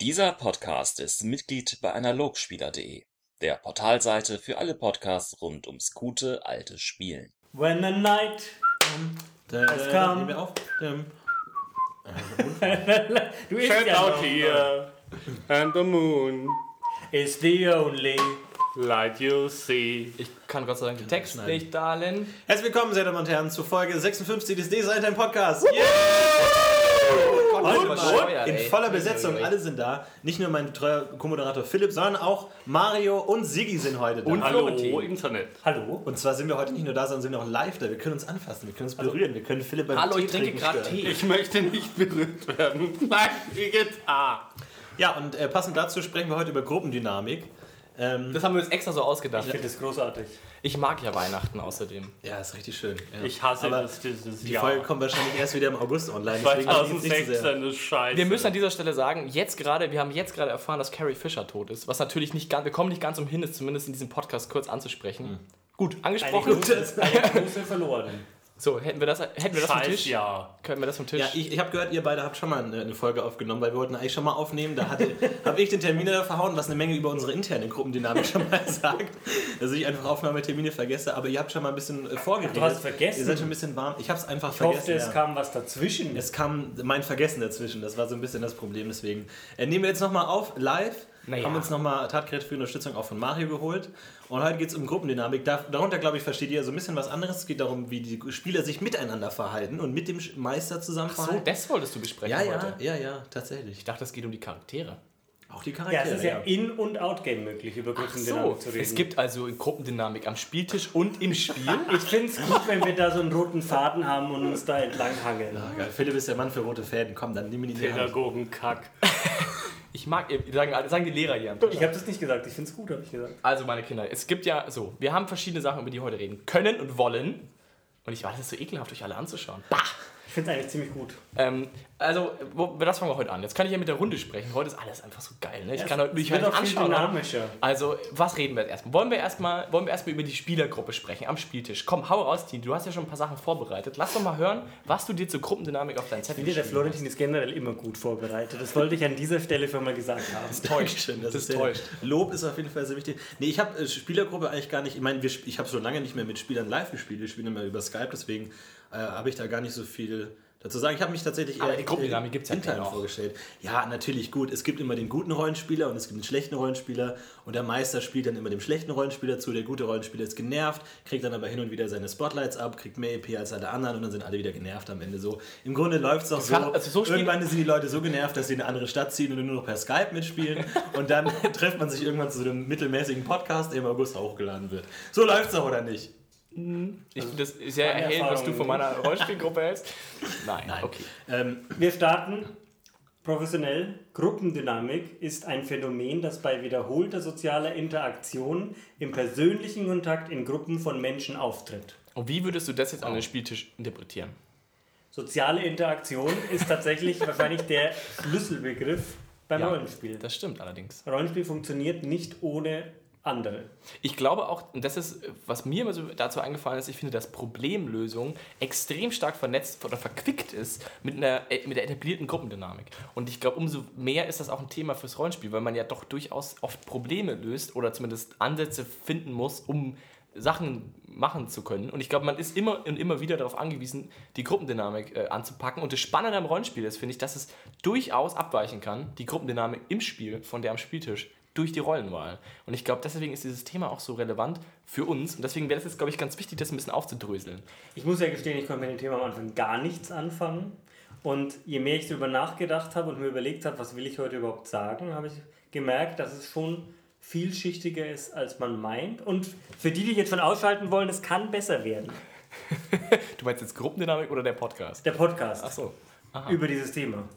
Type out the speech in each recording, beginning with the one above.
Dieser Podcast ist Mitglied bei Analogspieler.de, der Portalseite für alle Podcasts rund ums gute alte Spielen. When the night has come. Nehmen wir auf. Du isst Check ja out noch. here and the moon Is the only. light you see. Ich kann Gott sei Dank den Text schneiden. nicht darlen. Herzlich willkommen, sehr Damen und Herren, zu Folge 56 des D-Seite im Podcast. Heute mal bescheuert, in voller Besetzung, alle sind da. Nicht nur mein treuer Co-Moderator Philipp, sondern auch Mario und Siggi sind heute da. Und Hallo. Internet. Hallo? Und zwar sind wir heute nicht nur da, sondern sind auch live da. Wir können uns anfassen, wir können uns berühren, wir können Philipp beim Hallo, ich Tee trinke trinken gerade. Tee. Ich möchte nicht berührt werden. Nein, Gitarre. Ja, und äh, passend dazu sprechen wir heute über Gruppendynamik. Ähm, Das haben wir uns extra so ausgedacht. Ich finde das großartig. Ich mag ja Weihnachten außerdem. ja, ist richtig schön. Ja. Ich hasse Aber das dieses Die Jahr. Folge kommt wahrscheinlich erst wieder im August online. deswegen ist es nicht so sehr- 2016 ist scheiße. Wir müssen an dieser Stelle sagen, jetzt gerade, wir haben jetzt gerade erfahren, dass Carrie Fisher tot ist. Was natürlich nicht ganz, wir kommen nicht ganz umhin, es zumindest in diesem Podcast kurz anzusprechen. Gut, Eine angesprochen. große, eine große verloren. So, hätten wir das, hätten wir das vom Tisch? Scheißjahr. Können wir das vom Tisch? Ja, ich, ich habe gehört, ihr beide habt schon mal eine, eine Folge aufgenommen, weil wir wollten eigentlich schon mal aufnehmen. Da hatte- habe ich den Termin da verhauen, was eine Menge über unsere interne Gruppendynamik schon mal sagt. Dass ich einfach Aufnahmetermine vergesse, aber ihr habt schon mal ein bisschen äh, vorgeredet. Du hast vergessen? Ihr seid schon ein bisschen warm. Ich habe es einfach Ich vergessen. hoffe, es ja. kam was dazwischen. es kam mein Vergessen dazwischen. Das war so ein bisschen das Problem. Deswegen äh, nehmen wir jetzt nochmal auf, live. Naja. Haben uns nochmal Tatgerät für Unterstützung auch von Mario geholt. Und heute geht es um Gruppendynamik. Da, darunter, glaube ich, versteht ihr so ein bisschen was anderes. Es geht darum, wie die Spieler sich miteinander verhalten und mit dem Meister zusammen so, verhalten. das wolltest du besprechen Ja, heute. ja, ja, ja, tatsächlich. Ich dachte, es geht um die Charaktere. Auch die ja, Charaktere. es ist ja In- und Outgame möglich, über So, Gruppendynamik zu reden. es gibt also Gruppendynamik am Spieltisch und im Spiel. ich finde es gut, wenn wir da so einen roten Faden haben und uns da entlang hangeln. Ah, geil. Philipp ist der Mann für rote Fäden. Komm, dann nimm ihn in die Hand. Ich mag, sagen, sagen die Lehrer hier. Ich habe das nicht gesagt, ich finde es gut, habe ich gesagt. Also, meine Kinder, es gibt ja so, wir haben verschiedene Sachen, über die wir heute reden können und wollen. Und ich weiß, es ist so ekelhaft, euch alle anzuschauen. Bah! Ich finde es eigentlich ziemlich gut. Ähm, also, wo, das fangen wir heute an. Jetzt kann ich ja mit der Runde sprechen. Heute ist alles einfach so geil. Ne? Ich kann heute mich es halt auch viel anschauen. dynamischer. Also, was reden wir jetzt erstmal? Wollen wir erstmal wollen wir erstmal über die Spielergruppe sprechen am Spieltisch? Komm, hau raus, Tini. Du hast ja schon ein paar Sachen vorbereitet. Lass doch mal hören, was du dir zur Gruppendynamik auf deinen Zettel Ich finde, der Florentin ist generell immer gut vorbereitet. Das wollte ich an dieser Stelle schon mal gesagt haben. Dankeschön, das, Das ist täuscht. Lob ist auf jeden Fall sehr wichtig. Nee, ich habe äh, Spielergruppe eigentlich gar nicht. Ich meine, ich habe schon lange nicht mehr mit Spielern live gespielt. Wir spielen immer über Skype, deswegen äh, habe ich da gar nicht so viel dazu sagen. Ich habe mich tatsächlich eher die Gruppendynamik gibt's ja intern vorgestellt. Ja, natürlich gut. Es gibt immer den guten Rollenspieler und es gibt den schlechten Rollenspieler und der Meister spielt dann immer dem schlechten Rollenspieler zu. Der gute Rollenspieler ist genervt, kriegt dann aber hin und wieder seine Spotlights ab, kriegt mehr EP als alle anderen und dann sind alle wieder genervt am Ende so. Im Grunde läuft es auch so. also so Irgendwann sind die Leute so genervt, dass sie in eine andere Stadt ziehen und nur noch per Skype mitspielen. Und dann trifft man sich irgendwann zu so einem mittelmäßigen Podcast, der im August hochgeladen wird. So läuft es auch, oder nicht? Ich finde das sehr Meine erhellend, was du von meiner Rollenspielgruppe hältst. Nein, okay. Ähm, Wir starten professionell. Gruppendynamik ist ein Phänomen, das bei wiederholter sozialer Interaktion im persönlichen Kontakt in Gruppen von Menschen auftritt. Und wie würdest du das jetzt an den Spieltisch interpretieren? Soziale Interaktion ist tatsächlich wahrscheinlich der Schlüsselbegriff beim Ja. Rollenspiel. Das stimmt allerdings. Rollenspiel funktioniert nicht ohne andere. Ich glaube auch, und das ist, was mir immer so dazu eingefallen ist, ich finde, dass Problemlösung extrem stark vernetzt oder verquickt ist mit, einer, äh, mit der etablierten Gruppendynamik. Und ich glaube, umso mehr ist das auch ein Thema fürs Rollenspiel, weil man ja doch durchaus oft Probleme löst oder zumindest Ansätze finden muss, um Sachen machen zu können. Und ich glaube, man ist immer und immer wieder darauf angewiesen, die Gruppendynamik äh, anzupacken. Und das Spannende am Rollenspiel ist, finde ich, dass es durchaus abweichen kann, die Gruppendynamik im Spiel von der am Spieltisch durch die Rollenwahl. Und ich glaube, deswegen ist dieses Thema auch so relevant für uns. Und deswegen wäre es jetzt, glaube ich, ganz wichtig, das ein bisschen aufzudröseln. Ich muss ja gestehen, ich konnte mit dem Thema am Anfang gar nichts anfangen. Und je mehr ich darüber nachgedacht habe und mir überlegt habe, was will ich heute überhaupt sagen, habe ich gemerkt, dass es schon vielschichtiger ist, als man meint. Und für die, die jetzt schon ausschalten wollen, es kann besser werden. Du meinst jetzt Gruppendynamik oder der Podcast? Der Podcast Ach so. über dieses Thema.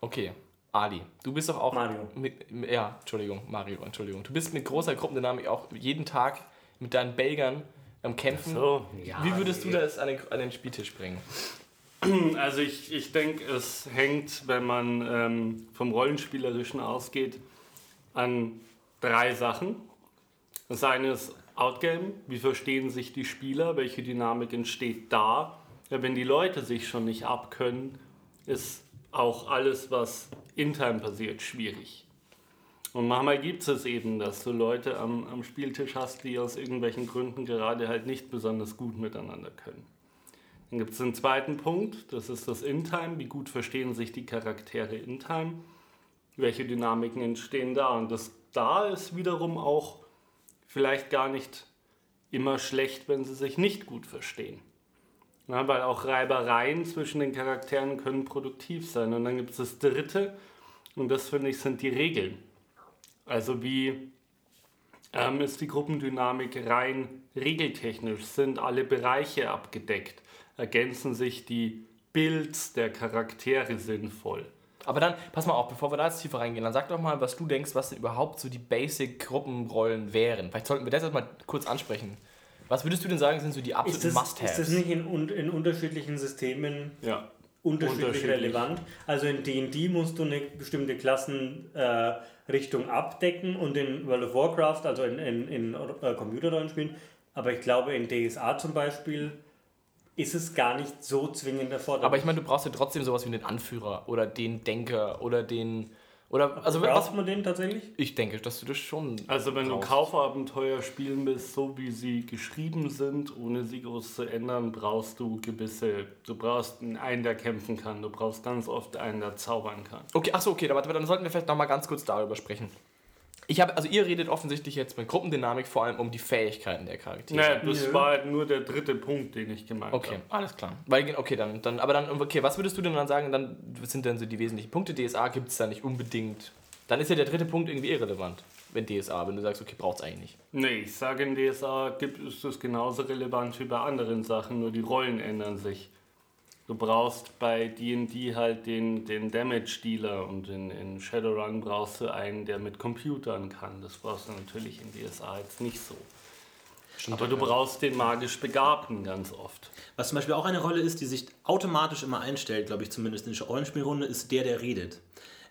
Okay. Ali, du bist doch auch. Mario. Mit, ja, Entschuldigung, Mario, Entschuldigung. Du bist mit großer Gruppendynamik auch jeden Tag mit deinen Belgern am Kämpfen. So, ja. Wie würdest du das an den, an den Spieltisch bringen? Also ich, ich denke, es hängt, wenn man ähm, vom Rollenspielerischen ausgeht, an drei Sachen. Das eine ist Outgame, wie verstehen sich die Spieler, welche Dynamik entsteht da. Ja, wenn die Leute sich schon nicht abkönnen, ist auch alles, was in Time passiert, schwierig. Und manchmal gibt es eben, dass du Leute am, am Spieltisch hast, die aus irgendwelchen Gründen gerade halt nicht besonders gut miteinander können. Dann gibt es einen zweiten Punkt, das ist das In-Time. Wie gut verstehen sich die Charaktere in-Time? Welche Dynamiken entstehen da? Und das da ist wiederum auch vielleicht gar nicht immer schlecht, wenn sie sich nicht gut verstehen. Ja, weil auch Reibereien zwischen den Charakteren können produktiv sein. Und dann gibt es das Dritte, und das finde ich sind die Regeln. Also wie ähm, ist die Gruppendynamik rein regeltechnisch? Sind alle Bereiche abgedeckt? Ergänzen sich die Builds der Charaktere sinnvoll? Aber dann, pass mal auf, bevor wir da jetzt tiefer reingehen, dann sag doch mal, was du denkst, was denn überhaupt so die Basic-Gruppenrollen wären. Vielleicht sollten wir das erstmal kurz ansprechen. Was würdest du denn sagen, sind so die absoluten Must-Haves? ist das nicht in, in unterschiedlichen Systemen Ja. unterschiedlich, Unterschiedlich. relevant? Also in D&D musst du eine bestimmte Klassenrichtung äh, abdecken und in World of Warcraft, also in, in, in äh, Computerrollenspielen, aber ich glaube in DSA zum Beispiel ist es gar nicht so zwingend erforderlich. Aber ich meine, du brauchst ja trotzdem sowas wie den Anführer oder den Denker oder den. Oder, also, was, Braucht man den tatsächlich? ich denke, dass du das schon. Also wenn du brauchst. Kaufabenteuer spielen willst, so wie sie geschrieben sind, ohne sie groß zu ändern, brauchst du gewisse, du brauchst einen, der kämpfen kann, du brauchst ganz oft einen, der zaubern kann. Okay, achso, okay, aber dann sollten wir vielleicht nochmal ganz kurz darüber sprechen. Ich habe, also ihr redet offensichtlich jetzt mit Gruppendynamik vor allem um die Fähigkeiten der Charaktere. Naja, das Nö. war halt nur der dritte Punkt, den ich gemeint Okay, habe. alles klar. Weil, okay, dann, dann, aber dann, okay, was würdest du denn dann sagen, dann was sind denn so die wesentlichen Punkte? DSA gibt es da nicht unbedingt. Dann ist ja der dritte Punkt irgendwie irrelevant, wenn DSA, wenn du sagst, okay, braucht es eigentlich nicht. Nee, ich sage in DSA gibt, ist das genauso relevant wie bei anderen Sachen, nur die Rollen ändern sich. Du brauchst bei D&D halt den, den Damage-Dealer und in, in Shadowrun brauchst du einen, der mit Computern kann. Das brauchst du natürlich in DSA jetzt nicht so. Aber du brauchst den magisch Begabten ganz oft. Was zum Beispiel auch eine Rolle ist, die sich automatisch immer einstellt, glaube ich, zumindest in der Rollenspielrunde, ist der, der redet.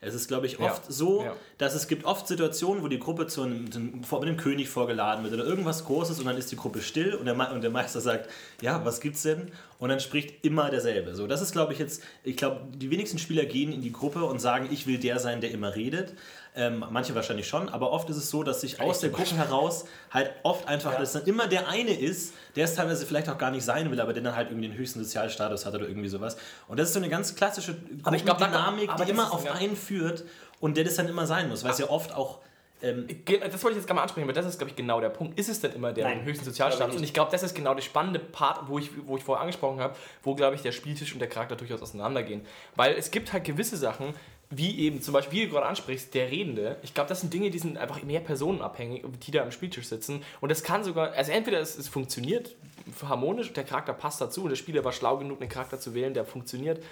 Es ist, glaube ich, oft Ja, so, ja. dass es gibt oft Situationen, wo die Gruppe zu einem, zu einem, vor einem König vorgeladen wird oder irgendwas Großes und dann ist die Gruppe still und der, und der Meister sagt, ja, was gibt's denn? Und dann spricht immer derselbe. So, das ist, glaube ich, jetzt, ich glaube, die wenigsten Spieler gehen in die Gruppe und sagen, ich will der sein, der immer redet. Ähm, manche wahrscheinlich schon, aber oft ist es so, dass sich aus der Gruppe heraus halt oft einfach, dass dann immer der eine ist, der es teilweise vielleicht auch gar nicht sein will, aber der dann halt irgendwie den höchsten Sozialstatus hat oder irgendwie sowas. Und das ist so eine ganz klassische Aber ich glaub, Dynamik, aber die immer auf ein- einen führt und der das dann immer sein muss, weil es ja oft auch ähm, Das wollte ich jetzt gar mal ansprechen, weil das ist, glaube ich, genau der Punkt. Ist es denn immer der Nein, höchsten Sozialstatus? Und ich glaube, das ist genau der spannende Part, wo ich, wo ich vorher angesprochen habe, wo, glaube ich, der Spieltisch und der Charakter durchaus auseinandergehen. Weil es gibt halt gewisse Sachen, wie eben zum Beispiel, wie du gerade ansprichst, der Redende. Ich glaube, das sind Dinge, die sind einfach mehr personenabhängig, die da am Spieltisch sitzen. Und das kann sogar, also entweder es, es funktioniert harmonisch, der Charakter passt dazu und der Spieler war schlau genug, einen Charakter zu wählen, der funktioniert.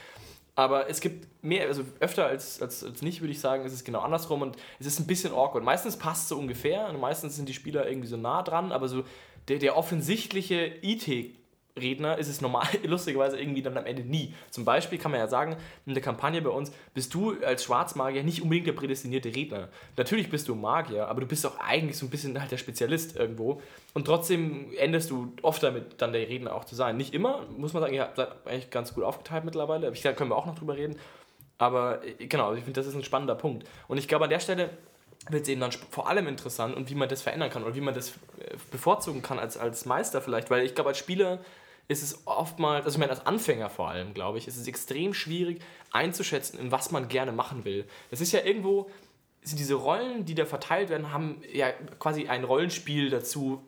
Aber es gibt mehr, also öfter als, als, als nicht, würde ich sagen, ist es genau andersrum und es ist ein bisschen awkward. Meistens passt es so ungefähr und meistens sind die Spieler irgendwie so nah dran, aber so der, der offensichtliche IT-Redner ist es normal, lustigerweise irgendwie dann am Ende nie. Zum Beispiel kann man ja sagen, in der Kampagne bei uns bist du als Schwarzmagier nicht unbedingt der prädestinierte Redner. Natürlich bist du Magier, aber du bist auch eigentlich so ein bisschen halt der Spezialist irgendwo. Und trotzdem endest du oft damit, dann der Redner auch zu sein. Nicht immer, muss man sagen, ihr da eigentlich ganz gut aufgeteilt mittlerweile. Ich, da können wir auch noch drüber reden. Aber äh, genau, ich finde, das ist ein spannender Punkt. Und ich glaube, an der Stelle wird es eben dann vor allem interessant und wie man das verändern kann oder wie man das äh, bevorzugen kann als, als Meister vielleicht. Weil ich glaube, als Spieler ist es oftmals, also ich meine, als Anfänger vor allem, glaube ich, ist es extrem schwierig einzuschätzen, in was man gerne machen will. Das ist ja irgendwo, sind diese Rollen, die da verteilt werden, haben ja quasi ein Rollenspiel dazu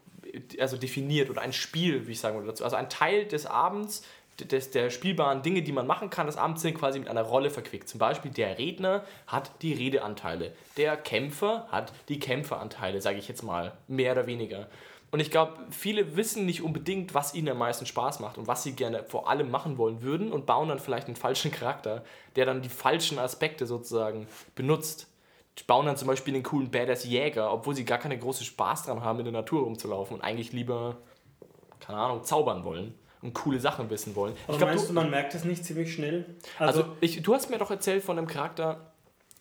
also definiert oder ein Spiel, wie ich sagen würde dazu. Also ein Teil des Abends, des, der spielbaren Dinge, die man machen kann, des Abends sind quasi mit einer Rolle verquickt. Zum Beispiel der Redner hat die Redeanteile, der Kämpfer hat die Kämpferanteile, sage ich jetzt mal, mehr oder weniger. Und ich glaube, viele wissen nicht unbedingt, was ihnen am meisten Spaß macht und was sie gerne vor allem machen wollen würden und bauen dann vielleicht einen falschen Charakter, der dann die falschen Aspekte sozusagen benutzt bauen dann zum Beispiel den coolen Badass Jäger, obwohl sie gar keine große Spaß dran haben, in der Natur rumzulaufen und eigentlich lieber, keine Ahnung, zaubern wollen und coole Sachen wissen wollen. Aber ich glaub, meinst du, man merkt das nicht ziemlich schnell? also ich, du hast mir doch erzählt von einem Charakter,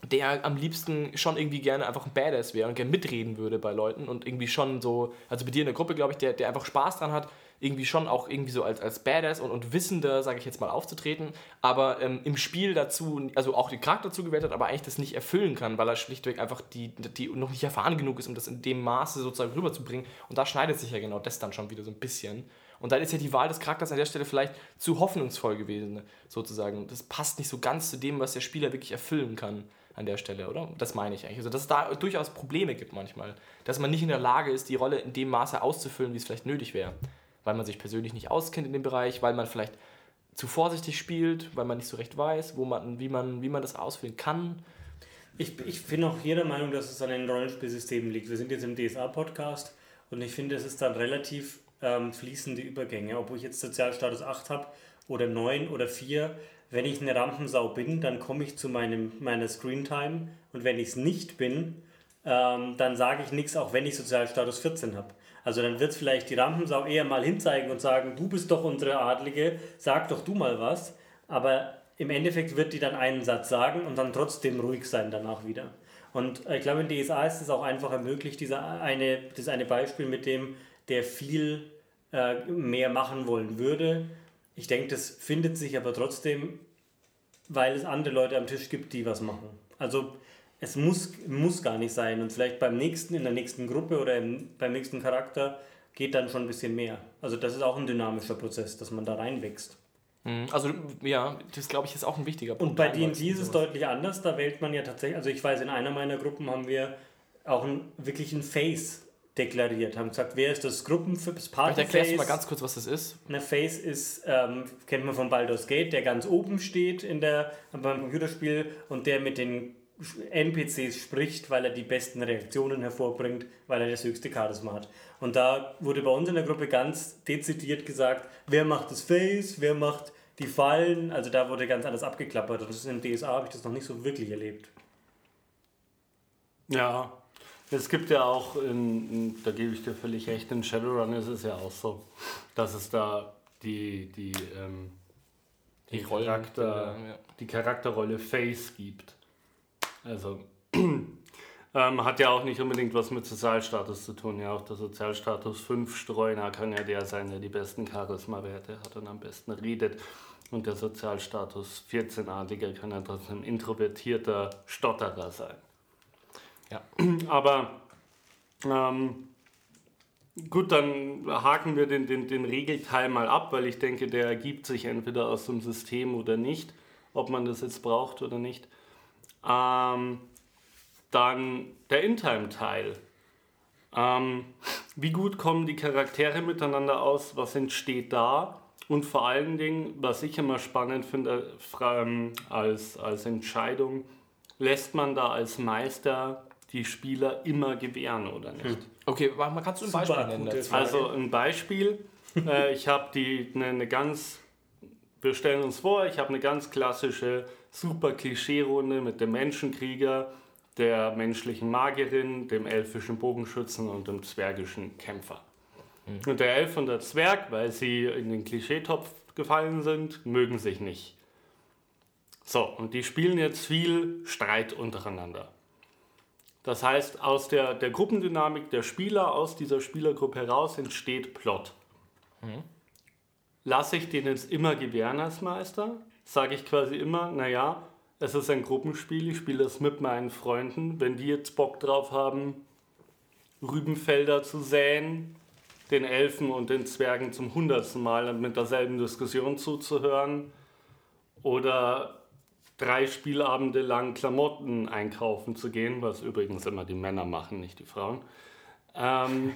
der am liebsten schon irgendwie gerne einfach ein Badass wäre und gerne mitreden würde bei Leuten und irgendwie schon so, also bei dir in der Gruppe, glaube ich, der, der einfach Spaß dran hat, irgendwie schon auch irgendwie so als, als Badass und, und Wissender, sage ich jetzt mal, aufzutreten, aber ähm, im Spiel dazu, also auch den Charakter zugewählt hat, aber eigentlich das nicht erfüllen kann, weil er schlichtweg einfach die, die noch nicht erfahren genug ist, um das in dem Maße sozusagen rüberzubringen. Und da schneidet sich ja genau das dann schon wieder so ein bisschen. Und dann ist ja die Wahl des Charakters an der Stelle vielleicht zu hoffnungsvoll gewesen, sozusagen. Das passt nicht so ganz zu dem, was der Spieler wirklich erfüllen kann an der Stelle, oder? Das meine ich eigentlich. Also, dass es da durchaus Probleme gibt manchmal. Dass man nicht in der Lage ist, die Rolle in dem Maße auszufüllen, wie es vielleicht nötig wäre. Weil man sich persönlich nicht auskennt in dem Bereich, weil man vielleicht zu vorsichtig spielt, weil man nicht so recht weiß, wo man, wie, man, wie man das ausfüllen kann. Ich, ich bin auch hier der Meinung, dass es an den Rollenspielsystemen liegt. Wir sind jetzt im DSA-Podcast und ich finde, es ist dann relativ ähm, fließende Übergänge. Ob ich jetzt Sozialstatus 8 habe oder 9 oder 4, wenn ich eine Rampensau bin, dann komme ich zu meinem, meiner Screentime und wenn ich es nicht bin, ähm, dann sage ich nichts, auch wenn ich Sozialstatus 14 habe. Also dann wird es vielleicht die Rampensau eher mal hinzeigen und sagen, du bist doch unsere Adlige, sag doch du mal was. Aber im Endeffekt wird die dann einen Satz sagen und dann trotzdem ruhig sein danach wieder. Und ich glaube, in DSA ist es auch einfacher möglich, dieser eine, das eine Beispiel mit dem, der viel äh, mehr machen wollen würde. Ich denke, das findet sich aber trotzdem, weil es andere Leute am Tisch gibt, die was machen. Also es muss, muss gar nicht sein. Und vielleicht beim nächsten, in der nächsten Gruppe oder im, beim nächsten Charakter geht dann schon ein bisschen mehr. Also das ist auch ein dynamischer Prozess, dass man da reinwächst. Mhm. Also ja, das glaube ich ist auch ein wichtiger Punkt. Und bei D&D ist es deutlich anders. Da wählt man ja tatsächlich, also ich weiß, in einer meiner Gruppen haben wir auch einen, wirklich einen Face deklariert, haben gesagt, wer ist das Gruppen für das Party Erklärst du mal ganz kurz, was das ist? Eine Face ist, ähm, kennt man von Baldur's Gate, der ganz oben steht in der, beim Computerspiel und der mit den NPCs spricht, weil er die besten Reaktionen hervorbringt, weil er das höchste Charisma hat. Und da wurde bei uns in der Gruppe ganz dezidiert gesagt, wer macht das Face, wer macht die Fallen, also da wurde ganz anders abgeklappert und das ist im DSA habe ich das noch nicht so wirklich erlebt. Ja, es gibt ja auch, in, da gebe ich dir völlig recht, in Shadowrun ist es ja auch so, dass es da die, die, ähm, die, die, Charakter, ja. die Charakterrolle Face gibt. Also ähm, hat ja auch nicht unbedingt was mit Sozialstatus zu tun. Ja, auch der Sozialstatus 5 Streuner kann ja der sein, der die besten Charisma-Werte hat und am besten redet. Und der Sozialstatus 14-Adliger kann ja trotzdem introvertierter Stotterer sein. Ja. Aber ähm, gut, dann haken wir den, den, den Regelteil mal ab, weil ich denke, der ergibt sich entweder aus dem System oder nicht, ob man das jetzt braucht oder nicht. Ähm, dann der In-Time-Teil. Ähm, wie gut kommen die Charaktere miteinander aus? Was entsteht da? Und vor allen Dingen, was ich immer spannend finde ähm, als, als Entscheidung, lässt man da als Meister die Spieler immer gewähren oder nicht? Hm. Okay, man kannst du ein Beispiel nennen? Also ein Beispiel, äh, ich habe die eine, eine ganz, wir stellen uns vor, ich habe eine ganz klassische super Klischee-Runde mit dem Menschenkrieger, der menschlichen Magierin, dem elfischen Bogenschützen und dem zwergischen Kämpfer. Mhm. Und der Elf und der Zwerg, weil sie in den Klischeetopf gefallen sind, mögen sich nicht. So, und die spielen jetzt viel Streit untereinander. Das heißt, aus der, der Gruppendynamik der Spieler, aus dieser Spielergruppe heraus entsteht Plot. Mhm. Lasse ich den jetzt immer gewähren als Meister? sage ich quasi immer, naja, es ist ein Gruppenspiel, ich spiele das mit meinen Freunden. Wenn die jetzt Bock drauf haben, Rübenfelder zu säen, den Elfen und den Zwergen zum hundertsten Mal mit derselben Diskussion zuzuhören oder drei Spielabende lang Klamotten einkaufen zu gehen, was übrigens immer die Männer machen, nicht die Frauen. Ähm,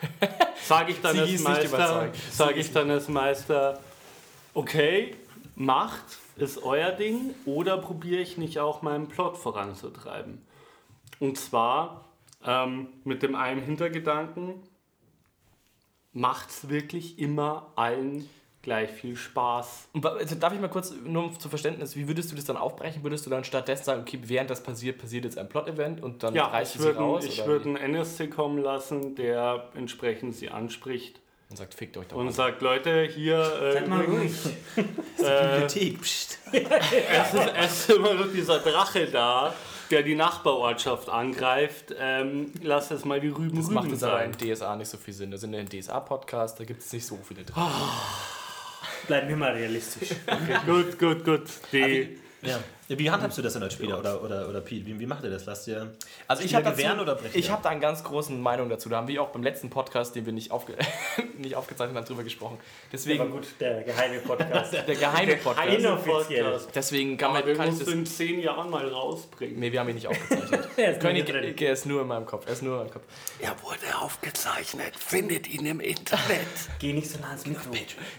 sage ich dann als Meister, sage ich dann als Meister, okay, macht, ist euer Ding, oder probiere ich nicht auch meinen Plot voranzutreiben? Und zwar ähm, mit dem einen Hintergedanken, macht es wirklich immer allen gleich viel Spaß. Also darf ich mal kurz, nur zum Verständnis, wie würdest du das dann aufbrechen? Würdest du dann stattdessen sagen, okay, während das passiert, passiert jetzt ein Plot-Event und dann ja, reißt du sie raus? Ich würde einen NSC kommen lassen, der entsprechend sie anspricht Und sagt, fickt euch doch. Und sagt, Leute, hier, äh, Seid mal ruhig. Bibliothek. Psst. es, ist, es ist immer noch dieser Drache da, der die Nachbarortschaft angreift. Ähm, lass es mal die Rüben das macht Rüben jetzt aber im DSA nicht so viel Sinn. Da sind ja im DSA-Podcast, da gibt es nicht so viele drin. Bleiben wir mal realistisch. Gut, gut, gut. Die, Ja. Ja, Wie handhabst du das denn als Spieler? Oder, oder, oder Pete, wie, wie macht ihr das? Lasst ihr. Also ich Spieler habe gewähren oder brechen ich habe da einen ganz großen Meinung dazu. Da haben wir auch beim letzten Podcast, den wir nicht, aufge nicht aufgezeichnet haben, drüber gesprochen. Aber Deswegen gut, der geheime Podcast. der geheime Podcast. Inoffiziell. Podcast. Deswegen kann, man, wir kann ich das... in zehn Jahren mal rausbringen. Nee, wir haben ihn nicht aufgezeichnet. Er ist König, er ist nur in meinem Kopf. Er ist nur in meinem Kopf. Er wurde aufgezeichnet. Findet ihn im Internet. Geh nicht so nah ans Mikro.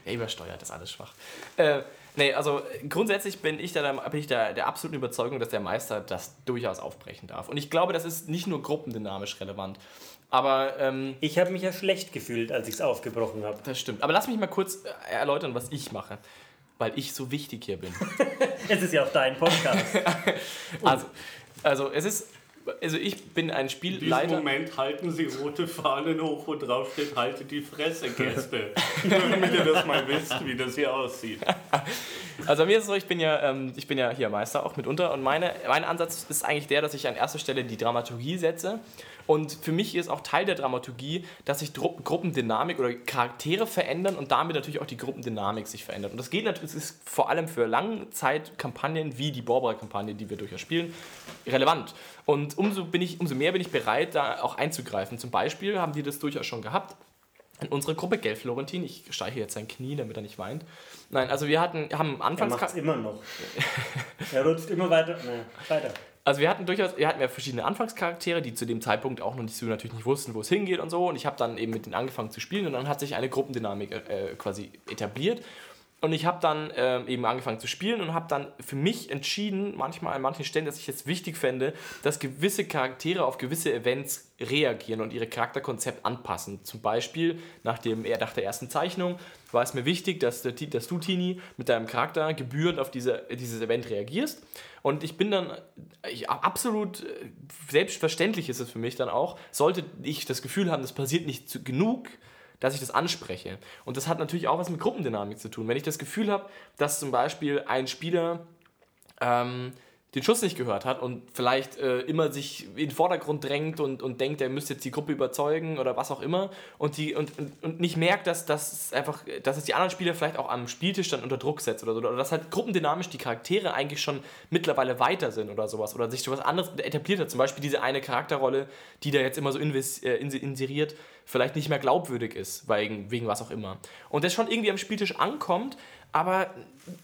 Er übersteuert, das ist alles schwach. Äh, nee, also grundsätzlich bin ich, der, bin ich der, der absoluten Überzeugung, dass der Meister das durchaus aufbrechen darf. Und ich glaube, das ist nicht nur gruppendynamisch relevant. Aber ähm, Ich habe mich ja schlecht gefühlt, als ich es aufgebrochen habe. das stimmt. Aber lass mich mal kurz äh, erläutern, was ich mache. Weil ich so wichtig hier bin. Es ist ja auch dein Podcast. Also, also es ist. Also ich bin ein In diesem Spielleiter. Moment halten sie rote Fahnen hoch, wo drauf steht, haltet die Fresse, Gäste. Damit ihr das mal wisst, wie das hier aussieht. Also bei mir ist es so, ich bin ja, ähm, ich bin ja hier Meister auch mitunter und meine, mein Ansatz ist eigentlich der, dass ich an erster Stelle die Dramaturgie setze. Und für mich ist auch Teil der Dramaturgie, dass sich Dru Gruppendynamik oder Charaktere verändern und damit natürlich auch die Gruppendynamik sich verändert. Und das geht natürlich, das ist vor allem für Langzeitkampagnen wie die Borbra-Kampagne, die wir durchaus spielen, relevant. Und umso, bin ich, umso mehr bin ich bereit, da auch einzugreifen. Zum Beispiel haben die das durchaus schon gehabt in unserer Gruppe, Gell Florentin, ich streiche jetzt sein Knie, damit er nicht weint. Nein, also wir hatten, haben Er anfangs... macht es immer noch. Er rutscht immer weiter. Nee, weiter. Also wir hatten durchaus, wir hatten ja verschiedene Anfangscharaktere, die zu dem Zeitpunkt auch noch nicht so natürlich nicht wussten, wo es hingeht und so. Und ich habe dann eben mit denen angefangen zu spielen und dann hat sich eine Gruppendynamik äh, quasi etabliert. Und ich habe dann ähm, eben angefangen zu spielen und habe dann für mich entschieden, manchmal an manchen Stellen, dass ich es wichtig fände, dass gewisse Charaktere auf gewisse Events reagieren und ihre Charakterkonzept anpassen. Zum Beispiel nach, dem, nach der ersten Zeichnung war es mir wichtig, dass, der, dass du, Tini, mit deinem Charakter gebührend auf diese, dieses Event reagierst. Und ich bin dann, ich, absolut äh, selbstverständlich ist es für mich dann auch, sollte ich das Gefühl haben, das passiert nicht zu, genug, dass ich das anspreche. Und das hat natürlich auch was mit Gruppendynamik zu tun. Wenn ich das Gefühl habe, dass zum Beispiel ein Spieler ähm, den Schuss nicht gehört hat und vielleicht äh, immer sich in den Vordergrund drängt und, und denkt, er müsste jetzt die Gruppe überzeugen oder was auch immer und, die, und, und, und nicht merkt, dass, dass, einfach, dass es die anderen Spieler vielleicht auch am Spieltisch dann unter Druck setzt oder so. Oder dass halt gruppendynamisch die Charaktere eigentlich schon mittlerweile weiter sind oder sowas. Oder sich sowas anderes etabliert hat. Zum Beispiel diese eine Charakterrolle, die da jetzt immer so invis, äh, inseriert, vielleicht nicht mehr glaubwürdig ist, wegen, wegen was auch immer. Und das schon irgendwie am Spieltisch ankommt, aber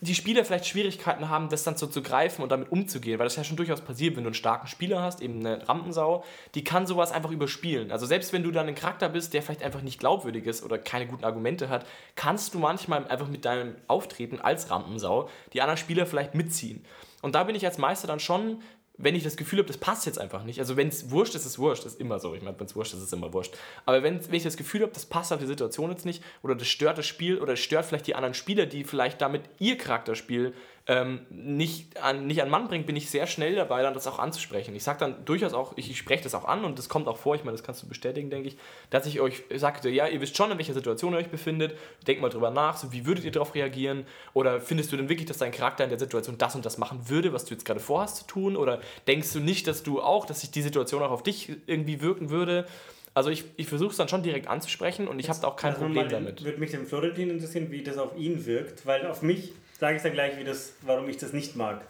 die Spieler vielleicht Schwierigkeiten haben, das dann so zu greifen und damit umzugehen, weil das ja schon durchaus passiert, wenn du einen starken Spieler hast, eben eine Rampensau, die kann sowas einfach überspielen. Also selbst wenn du dann ein Charakter bist, der vielleicht einfach nicht glaubwürdig ist oder keine guten Argumente hat, kannst du manchmal einfach mit deinem Auftreten als Rampensau die anderen Spieler vielleicht mitziehen. Und da bin ich als Meister dann schon wenn ich das Gefühl habe, das passt jetzt einfach nicht. Also wenn es wurscht ist, ist es wurscht. Das ist immer so. Ich meine, wenn es wurscht ist, ist es immer wurscht. Aber wenn, wenn ich das Gefühl habe, das passt auf die Situation jetzt nicht oder das stört das Spiel oder es stört vielleicht die anderen Spieler, die vielleicht damit ihr Charakterspiel ähm, nicht, an, nicht an Mann bringt, bin ich sehr schnell dabei, dann das auch anzusprechen. Ich sage dann durchaus auch, ich, ich spreche das auch an und das kommt auch vor, ich meine, das kannst du bestätigen, denke ich, dass ich euch sagte, ja, ihr wisst schon, in welcher Situation ihr euch befindet, denkt mal drüber nach, so, wie würdet ihr darauf reagieren oder findest du denn wirklich, dass dein Charakter in der Situation das und das machen würde, was du jetzt gerade vorhast zu tun oder denkst du nicht, dass du auch, dass sich die Situation auch auf dich irgendwie wirken würde? Also ich, ich versuche es dann schon direkt anzusprechen und ich habe auch kein mal Problem damit. Würde mich den Florentin interessieren, wie das auf ihn wirkt, weil auf mich sage ich dann gleich, wie das, warum ich das nicht mag.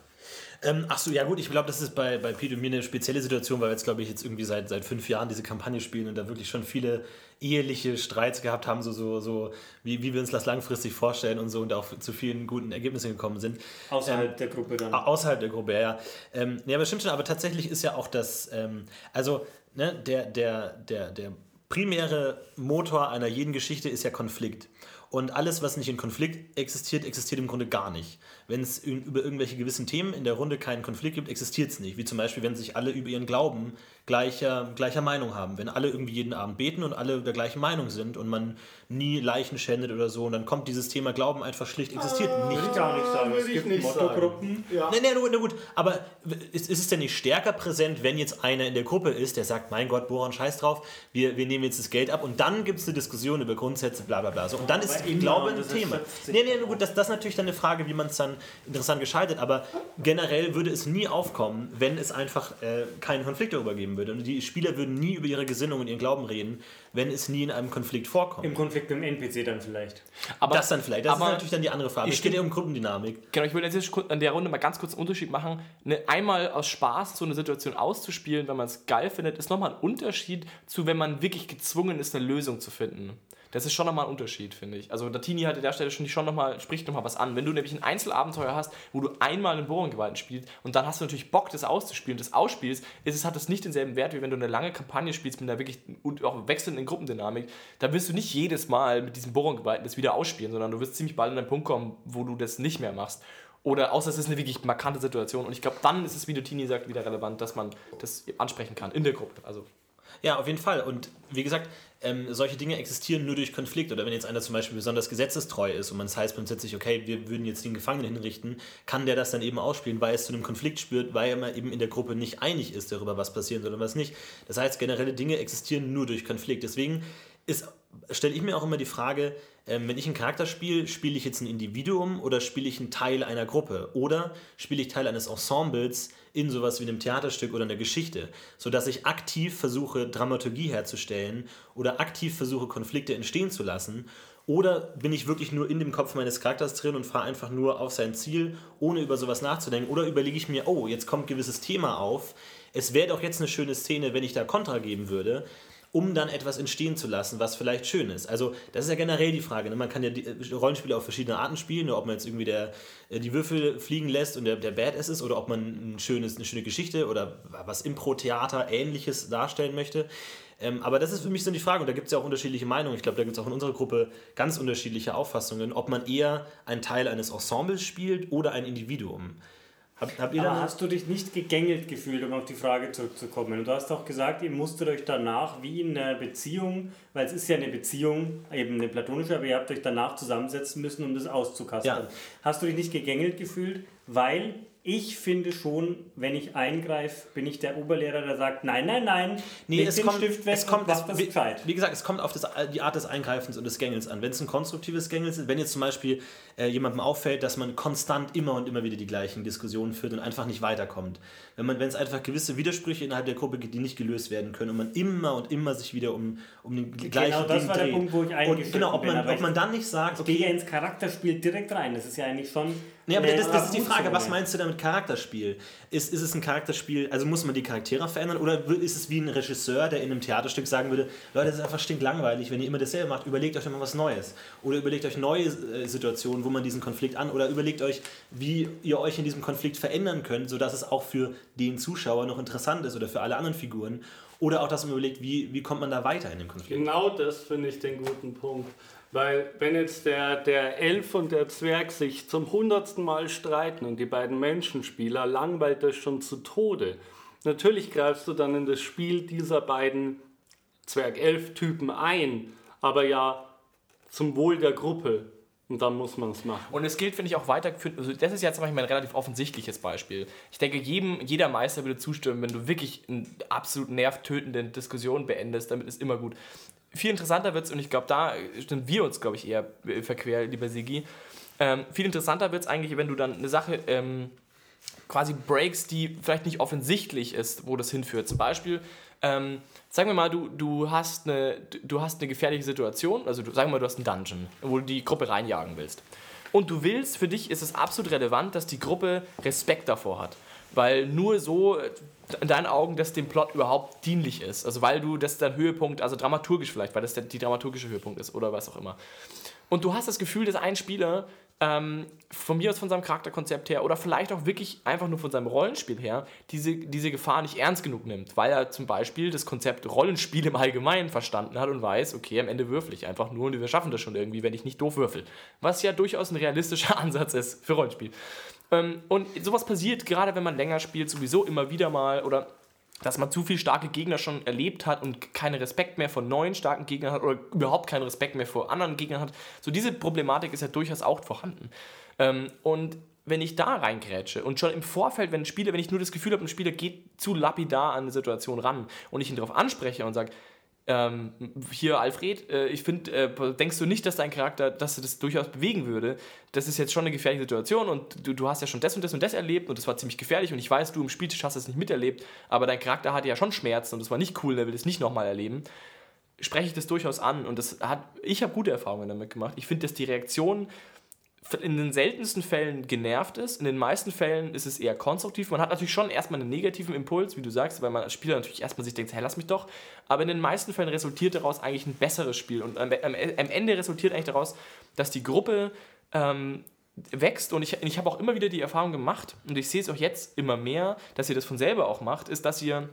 Ähm, ach so, ja gut, ich glaube, das ist bei, bei Pete und mir eine spezielle Situation, weil wir jetzt, glaube ich, jetzt irgendwie seit, seit fünf Jahren diese Kampagne spielen und da wirklich schon viele eheliche Streits gehabt haben, so, so, so wie, wie wir uns das langfristig vorstellen und so und auch zu vielen guten Ergebnissen gekommen sind. Außerhalb der Gruppe dann. Au- Außerhalb der Gruppe, ja. ja. Ähm, ja, aber stimmt schon, aber tatsächlich ist ja auch das, ähm, also ne, der, der, der, der primäre Motor einer jeden Geschichte ist ja Konflikt. Und alles, was nicht in Konflikt existiert, existiert im Grunde gar nicht. Wenn es über irgendwelche gewissen Themen in der Runde keinen Konflikt gibt, existiert es nicht. Wie zum Beispiel, wenn sich alle über ihren Glauben gleicher, gleicher Meinung haben. Wenn alle irgendwie jeden Abend beten und alle der gleichen Meinung sind und man nie Leichen schändet oder so, und dann kommt dieses Thema Glauben einfach schlicht, existiert nicht. Würde ich gar nicht sagen. Es Würde ich gibt nicht Motto-Gruppen. Ja. Nee, nee, na gut, aber ist, ist es denn nicht stärker präsent, wenn jetzt einer in der Gruppe ist, der sagt, mein Gott, Boron, scheiß drauf, wir, wir nehmen jetzt das Geld ab und dann gibt es eine Diskussion über Grundsätze, bla bla bla. So, und dann ist Glaube ein Thema. Nee, nee, na gut, das, das ist natürlich dann eine Frage, wie man es dann interessant geschaltet, aber generell würde es nie aufkommen, wenn es einfach äh, keinen Konflikt darüber geben würde. Und die Spieler würden nie über ihre Gesinnung und ihren Glauben reden, wenn es nie in einem Konflikt vorkommt. Im Konflikt mit dem NPC dann vielleicht. Aber, das dann vielleicht, das aber ist natürlich dann die andere Frage. ich Es geht ja um Gruppendynamik. Genau, ich würde jetzt an der Runde mal ganz kurz einen Unterschied machen. Ne, einmal aus Spaß so eine Situation auszuspielen, wenn man es geil findet, ist nochmal ein Unterschied zu, wenn man wirklich gezwungen ist, eine Lösung zu finden. Das ist schon nochmal ein Unterschied, finde ich. Also Datini hat an der Stelle schon, schon noch mal, spricht nochmal was an. Wenn du nämlich ein Einzelabenteuer hast, wo du einmal einen Bohrengewalten spielst und dann hast du natürlich Bock, das auszuspielen, das ausspielst, ist es, hat es nicht denselben Wert, wie wenn du eine lange Kampagne spielst mit einer wirklich und auch wechselnden Gruppendynamik. Da wirst du nicht jedes Mal mit diesem Bohrengewalten das wieder ausspielen, sondern du wirst ziemlich bald an einen Punkt kommen, wo du das nicht mehr machst. Oder außer es ist eine wirklich markante Situation. Und ich glaube, dann ist es, wie Tini sagt, wieder relevant, dass man das ansprechen kann in der Gruppe. Also Ja, auf jeden Fall. Und wie gesagt, ähm, solche Dinge existieren nur durch Konflikt. Oder wenn jetzt einer zum Beispiel besonders gesetzestreu ist und man das heißt grundsätzlich, okay, wir würden jetzt den Gefangenen hinrichten, kann der das dann eben ausspielen, weil es zu einem Konflikt spürt, weil man eben in der Gruppe nicht einig ist darüber, was passieren soll und was nicht. Das heißt, generelle Dinge existieren nur durch Konflikt. Deswegen ist, stelle ich mir auch immer die Frage, ähm, wenn ich einen Charakter spiele, spiele ich jetzt ein Individuum oder spiele ich einen Teil einer Gruppe? Oder spiele ich Teil eines Ensembles in sowas wie einem Theaterstück oder einer Geschichte, sodass ich aktiv versuche, Dramaturgie herzustellen oder aktiv versuche, Konflikte entstehen zu lassen? Oder bin ich wirklich nur in dem Kopf meines Charakters drin und fahre einfach nur auf sein Ziel, ohne über sowas nachzudenken? Oder überlege ich mir, oh, jetzt kommt ein gewisses Thema auf, es wäre doch jetzt eine schöne Szene, wenn ich da Kontra geben würde, um dann etwas entstehen zu lassen, was vielleicht schön ist. Also das ist ja generell die Frage. Ne? Man kann ja äh, Rollenspiele auf verschiedene Arten spielen, ob man jetzt irgendwie der, äh, die Würfel fliegen lässt und der, der Badass ist oder ob man ein schönes, eine schöne Geschichte oder was Impro-Theater ähnliches darstellen möchte. Ähm, aber das ist für mich so die Frage und da gibt es ja auch unterschiedliche Meinungen. Ich glaube, da gibt es auch in unserer Gruppe ganz unterschiedliche Auffassungen, ob man eher ein Teil eines Ensembles spielt oder ein Individuum. Habt ihr Aber hast du dich nicht gegängelt gefühlt, um auf die Frage zurückzukommen? Und du hast auch gesagt, ihr musstet euch danach wie in einer Beziehung, weil es ist ja eine Beziehung, eben eine platonische, aber ihr habt euch danach zusammensetzen müssen, um das auszukastern. Ja. Hast du dich nicht gegängelt gefühlt? Weil ich finde schon, wenn ich eingreife, bin ich der Oberlehrer, der sagt, nein, nein, nein, Nee, es den kommt, Stift weg es kommt es, das wie, gescheit. wie gesagt, es kommt auf das, die Art des Eingreifens und des Gängels an. Wenn es ein konstruktives Gängels ist, wenn jetzt zum Beispiel äh, jemandem auffällt, dass man konstant immer und immer wieder die gleichen Diskussionen führt und einfach nicht weiterkommt. Wenn man, wenn es einfach gewisse Widersprüche innerhalb der Gruppe gibt, die nicht gelöst werden können und man immer und immer sich wieder um, um den gleichen Genau, das Ding war der dreht. Punkt, wo ich und genau, ob man, ob man ich- dann nicht sagt, Okay, ja, ins Charakterspiel direkt rein. Das ist ja eigentlich schon. Nee, aber eine das, das ist die Frage, was meinst du damit Charakterspiel? Ist, ist es ein Charakterspiel, also muss man die Charaktere verändern oder ist es wie ein Regisseur, der in einem Theaterstück sagen würde, Leute, das ist einfach stinklangweilig, wenn ihr immer dasselbe macht, überlegt euch mal was Neues. Oder überlegt euch neue äh, Situationen, wo man diesen Konflikt an, oder überlegt euch, wie ihr euch in diesem Konflikt verändern könnt, sodass es auch für den Zuschauer noch interessant ist oder für alle anderen Figuren. Oder auch, dass man überlegt, wie, wie kommt man da weiter in dem Konflikt. Genau das finde ich den guten Punkt. Weil wenn jetzt der, der Elf und der Zwerg sich zum hundertsten Mal streiten und die beiden Menschenspieler langweilt das schon zu Tode. Natürlich greifst du dann in das Spiel dieser beiden Zwerg-Elf-Typen ein, aber ja zum Wohl der Gruppe. Und dann muss man es machen. Und es gilt, finde ich, auch weitergeführt. Also das ist jetzt zum Beispiel ein relativ offensichtliches Beispiel. Ich denke, jedem, jeder Meister würde zustimmen, wenn du wirklich eine absolut nervtötende Diskussion beendest, damit ist immer gut. Viel interessanter wird es, und ich glaube, da stimmen wir uns, glaube ich, eher äh, verquer, lieber Sigi. Ähm, viel interessanter wird es eigentlich, wenn du dann eine Sache ähm, quasi breaks, die vielleicht nicht offensichtlich ist, wo das hinführt. Zum Beispiel, ähm, sagen wir mal, du, du, hast eine, du hast eine gefährliche Situation, also du, sagen wir mal, du hast einen Dungeon, wo du die Gruppe reinjagen willst. Und du willst, für dich ist es absolut relevant, dass die Gruppe Respekt davor hat. Weil nur so äh, in deinen Augen das dem Plot überhaupt dienlich ist. Also weil du das dann Höhepunkt, also dramaturgisch vielleicht, weil das der, die dramaturgische Höhepunkt ist oder was auch immer. Und du hast das Gefühl, dass ein Spieler ähm, von mir aus von seinem Charakterkonzept her oder vielleicht auch wirklich einfach nur von seinem Rollenspiel her diese, diese Gefahr nicht ernst genug nimmt, weil er zum Beispiel das Konzept Rollenspiel im Allgemeinen verstanden hat und weiß, okay, am Ende würfel ich einfach nur und wir schaffen das schon irgendwie, wenn ich nicht doof würfel. Was ja durchaus ein realistischer Ansatz ist für Rollenspiel. Ähm, und sowas passiert gerade, wenn man länger spielt, sowieso immer wieder mal oder dass man zu viel starke Gegner schon erlebt hat und keinen Respekt mehr vor neuen starken Gegnern hat oder überhaupt keinen Respekt mehr vor anderen Gegnern hat. So diese Problematik ist ja durchaus auch vorhanden. Ähm, und wenn ich da reingrätsche und schon im Vorfeld, wenn ein Spieler, wenn ich nur das Gefühl habe, ein Spieler geht zu lapidar an eine Situation ran und ich ihn darauf anspreche und sage, ähm, hier Alfred, äh, ich finde, äh, denkst du nicht, dass dein Charakter, dass das durchaus bewegen würde? Das ist jetzt schon eine gefährliche Situation und du, du hast ja schon das und das und das erlebt und das war ziemlich gefährlich und ich weiß, du im Spieltisch hast es nicht miterlebt, aber dein Charakter hatte ja schon Schmerzen und das war nicht cool, der will es nicht nochmal erleben. Spreche ich das durchaus an und das hat, ich habe gute Erfahrungen damit gemacht. Ich finde, dass die Reaktion in den seltensten Fällen genervt ist. In den meisten Fällen ist es eher konstruktiv. Man hat natürlich schon erstmal einen negativen Impuls, wie du sagst, weil man als Spieler natürlich erstmal sich denkt, hey, lass mich doch. Aber in den meisten Fällen resultiert daraus eigentlich ein besseres Spiel. Und am, Ende resultiert eigentlich daraus, dass die Gruppe ähm, wächst. Und ich, ich habe auch immer wieder die Erfahrung gemacht, und ich sehe es auch jetzt immer mehr, dass ihr das von selber auch macht, ist, dass ihr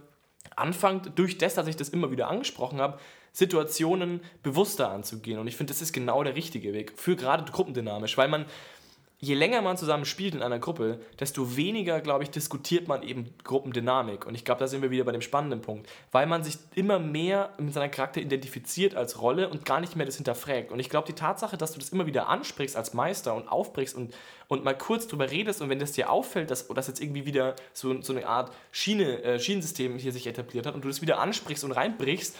anfangt, durch das, dass ich das immer wieder angesprochen habe, Situationen bewusster anzugehen. Und ich finde, das ist genau der richtige Weg für gerade gruppendynamisch, weil man, je länger man zusammen spielt in einer Gruppe, desto weniger, glaube ich, diskutiert man eben Gruppendynamik. Und ich glaube, da sind wir wieder bei dem spannenden Punkt, weil man sich immer mehr mit seinem Charakter identifiziert als Rolle und gar nicht mehr das hinterfragt. Und ich glaube, die Tatsache, dass du das immer wieder ansprichst als Meister und aufbrichst und, und mal kurz drüber redest und wenn das dir auffällt, dass, dass jetzt irgendwie wieder so, so eine Art Schiene, äh, Schienensystem hier sich etabliert hat und du das wieder ansprichst und reinbrichst,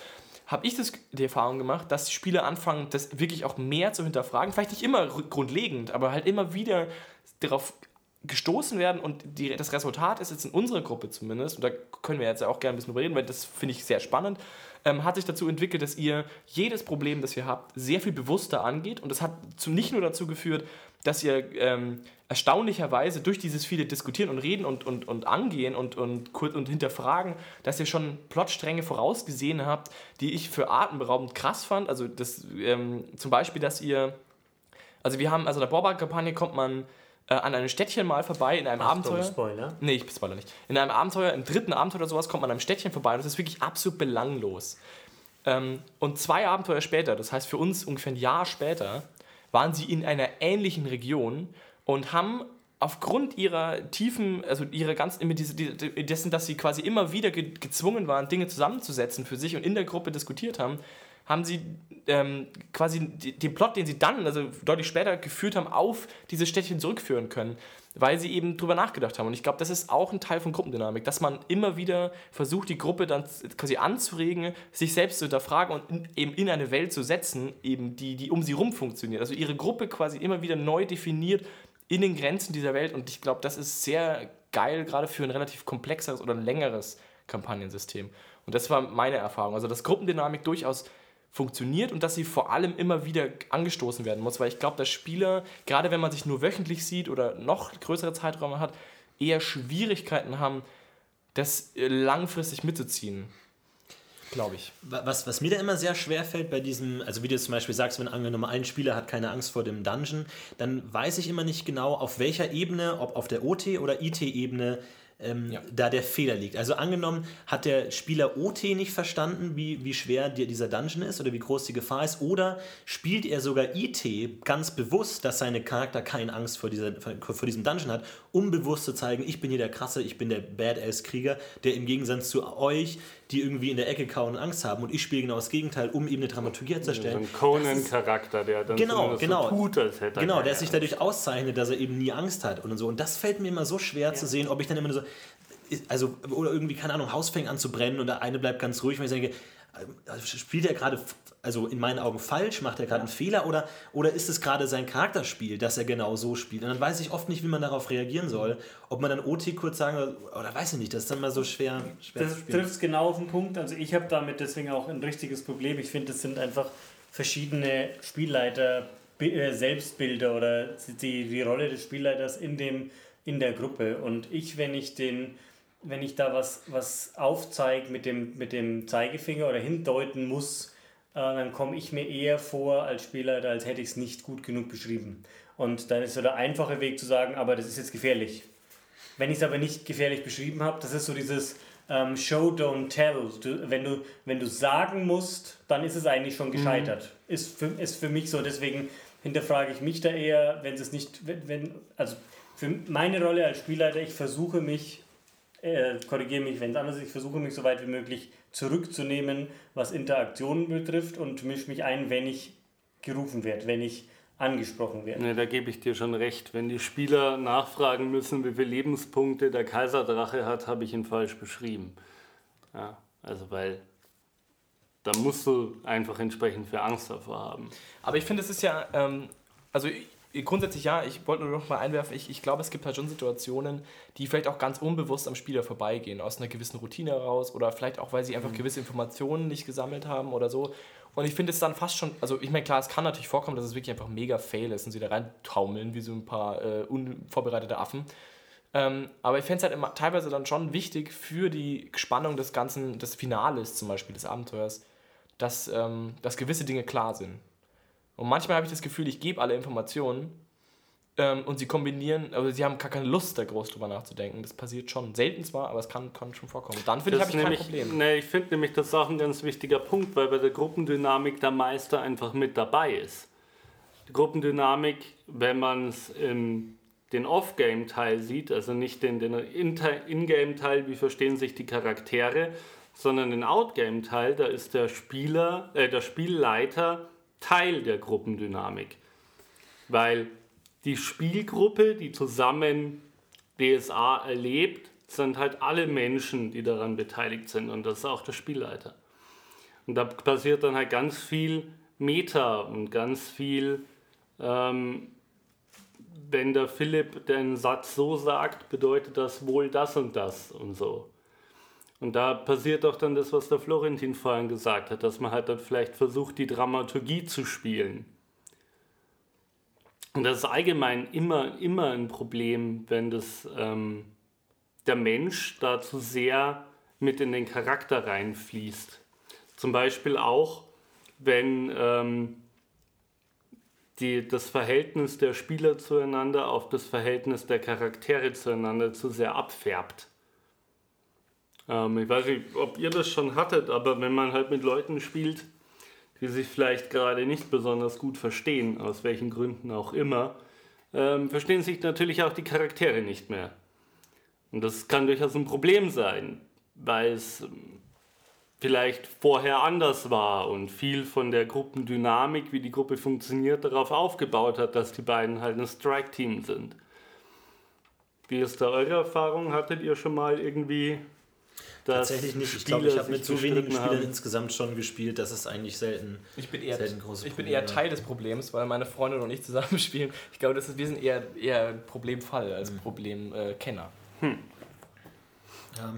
habe ich das, die Erfahrung gemacht, dass die Spieler anfangen, das wirklich auch mehr zu hinterfragen. Vielleicht nicht immer grundlegend, aber halt immer wieder darauf gestoßen werden und die, das Resultat ist jetzt in unserer Gruppe zumindest, und da können wir jetzt auch gerne ein bisschen drüber reden, weil das finde ich sehr spannend, ähm, hat sich dazu entwickelt, dass ihr jedes Problem, das ihr habt, sehr viel bewusster angeht und das hat zu, nicht nur dazu geführt, dass ihr ähm, erstaunlicherweise durch dieses viele Diskutieren und Reden und, und, und Angehen und, und, und hinterfragen, dass ihr schon Plotstränge vorausgesehen habt, die ich für atemberaubend krass fand. Also das, ähm, zum Beispiel, dass ihr, also wir haben, also in der Borbak-Kampagne kommt man äh, an einem Städtchen mal vorbei in einem Achtung, Abenteuer. Spoiler. Nee, ich spoiler nicht. In einem Abenteuer, im dritten Abenteuer oder sowas, kommt man an einem Städtchen vorbei und das ist wirklich absolut belanglos. Ähm, und zwei Abenteuer später, das heißt für uns ungefähr ein Jahr später, waren sie in einer ähnlichen Region und haben aufgrund ihrer tiefen, also ihrer ganzen, dessen, dass sie quasi immer wieder gezwungen waren, Dinge zusammenzusetzen für sich und in der Gruppe diskutiert haben, haben sie ähm, quasi den Plot, den sie dann, also deutlich später geführt haben, auf diese Städtchen zurückführen können, weil sie eben drüber nachgedacht haben. Und ich glaube, das ist auch ein Teil von Gruppendynamik, dass man immer wieder versucht, die Gruppe dann quasi anzuregen, sich selbst zu hinterfragen und in, eben in eine Welt zu setzen, eben die, die um sie rum funktioniert. Also ihre Gruppe quasi immer wieder neu definiert in den Grenzen dieser Welt. Und ich glaube, das ist sehr geil, gerade für ein relativ komplexeres oder längeres Kampagnensystem. Und das war meine Erfahrung. Also, dass Gruppendynamik durchaus funktioniert und dass sie vor allem immer wieder angestoßen werden muss, weil ich glaube, dass Spieler, gerade wenn man sich nur wöchentlich sieht oder noch größere Zeiträume hat, eher Schwierigkeiten haben, das äh, langfristig mitzuziehen. Glaube ich. Was, was mir da immer sehr schwer fällt bei diesem, also wie du zum Beispiel sagst, wenn angenommen ein Spieler hat keine Angst vor dem Dungeon, dann weiß ich immer nicht genau, auf welcher Ebene, ob auf der OT- oder IT-Ebene, ähm, ja. da der Fehler liegt. Also angenommen, hat der Spieler OT nicht verstanden, wie, wie schwer die, dieser Dungeon ist oder wie groß die Gefahr ist, oder spielt er sogar IT ganz bewusst, dass seine Charakter keine Angst vor, dieser, vor diesem Dungeon hat, um bewusst zu zeigen, ich bin hier der Krasse, ich bin der Badass-Krieger, der im Gegensatz zu euch, die irgendwie in der Ecke kauen und Angst haben und ich spiele genau das Gegenteil, um eben eine Dramaturgie zu erstellen. So ein Conan-Charakter, der dann genau, genau, so tut, als hätte er Genau, der sich dadurch auszeichnet, dass er eben nie Angst hat und so. Und das fällt mir immer so schwer ja. zu sehen, ob ich dann immer so, also, oder irgendwie, keine Ahnung, Haus fängt an zu brennen und der eine bleibt ganz ruhig, weil ich denke, also spielt er gerade, also in meinen Augen falsch, macht er gerade einen Fehler oder, oder ist es gerade sein Charakterspiel, dass er genau so spielt? Und dann weiß ich oft nicht, wie man darauf reagieren soll. Ob man dann OT kurz sagen soll, oder weiß ich nicht, das ist dann mal so schwer, schwer das trifft genau auf den Punkt. Also ich habe damit deswegen auch ein richtiges Problem. Ich finde, es sind einfach verschiedene Spielleiter, äh, Selbstbilder oder die, die Rolle des Spielleiters in, dem, in der Gruppe. Und ich, wenn ich den wenn ich da was, was aufzeige mit dem, mit dem Zeigefinger oder hindeuten muss, äh, dann komme ich mir eher vor als Spieler, als hätte ich es nicht gut genug beschrieben. Und dann ist so der einfache Weg zu sagen, aber das ist jetzt gefährlich. Wenn ich es aber nicht gefährlich beschrieben habe, das ist so dieses ähm, Show, don't tell. Du, wenn, du, wenn du sagen musst, dann ist es eigentlich schon gescheitert. Mhm. Ist, für, ist für mich so, deswegen hinterfrage ich mich da eher, wenn es nicht, wenn, wenn, also für meine Rolle als Spielleiter, ich versuche mich, äh, korrigiere mich, wenn es anders ist, ich versuche mich so weit wie möglich zurückzunehmen, was Interaktionen betrifft und mische mich ein, wenn ich gerufen werde, wenn ich angesprochen werde. Ne, da gebe ich dir schon recht. Wenn die Spieler nachfragen müssen, wie viele Lebenspunkte der Kaiserdrache hat, habe ich ihn falsch beschrieben. Ja, also weil da musst du einfach entsprechend für Angst davor haben. Aber ich finde, es ist ja, ähm, also grundsätzlich ja, ich wollte nur noch mal einwerfen, ich, ich glaube, es gibt halt schon Situationen, die vielleicht auch ganz unbewusst am Spieler vorbeigehen, aus einer gewissen Routine heraus oder vielleicht auch, weil sie einfach mhm. gewisse Informationen nicht gesammelt haben oder so. Und ich finde es dann fast schon, also ich meine, klar, es kann natürlich vorkommen, dass es wirklich einfach mega fail ist und sie da reintaumeln wie so ein paar äh, unvorbereitete Affen. Ähm, aber ich fände es halt immer teilweise dann schon wichtig für die Spannung des ganzen, des Finales zum Beispiel, des Abenteuers, dass, ähm, dass gewisse Dinge klar sind. Und manchmal habe ich das Gefühl, ich gebe alle Informationen ähm, und sie kombinieren, aber sie haben gar keine Lust, da groß drüber nachzudenken. Das passiert schon. Selten zwar, aber es kann, kann schon vorkommen. Dann finde ich, habe ich nämlich, kein Problem. Nee, ich finde nämlich, das ist auch ein ganz wichtiger Punkt, weil bei der Gruppendynamik der Meister einfach mit dabei ist. Die Gruppendynamik, wenn man es in den Off-Game-Teil sieht, also nicht den, den In-Game-Teil, wie verstehen sich die Charaktere, sondern den Out-Game-Teil, da ist der Spieler, äh, der Spielleiter Teil der Gruppendynamik. Weil die Spielgruppe, die zusammen DSA erlebt, sind halt alle Menschen, die daran beteiligt sind und das ist auch der Spielleiter. Und da passiert dann halt ganz viel Meta und ganz viel, ähm, wenn der Philipp den Satz so sagt, bedeutet das wohl das und das und so. Und da passiert auch dann das, was der Florentin vorhin gesagt hat, dass man halt dann vielleicht versucht, die Dramaturgie zu spielen. Und das ist allgemein immer, immer ein Problem, wenn das, ähm, der Mensch da zu sehr mit in den Charakter reinfließt. Zum Beispiel auch, wenn ähm, die, das Verhältnis der Spieler zueinander auf das Verhältnis der Charaktere zueinander zu sehr abfärbt. Ähm, ich weiß nicht, ob ihr das schon hattet, aber wenn man halt mit Leuten spielt, die sich vielleicht gerade nicht besonders gut verstehen, aus welchen Gründen auch immer, ähm, verstehen sich natürlich auch die Charaktere nicht mehr. Und das kann durchaus ein Problem sein, weil es ähm, vielleicht vorher anders war und viel von der Gruppendynamik, wie die Gruppe funktioniert, darauf aufgebaut hat, dass die beiden halt ein Strike-Team sind. Wie ist da eure Erfahrung? Hattet ihr schon mal irgendwie Tatsächlich nicht. Ich glaube, ich habe mit so wenigen Spielern haben. insgesamt schon gespielt, dass es eigentlich selten, ich bin eher, selten große Ich bin eher Teil des Problems, weil meine Freunde und ich zusammen spielen. Ich glaube, das ist, wir sind eher, eher Problemfall als mhm. Problemkenner. Hm. Ja.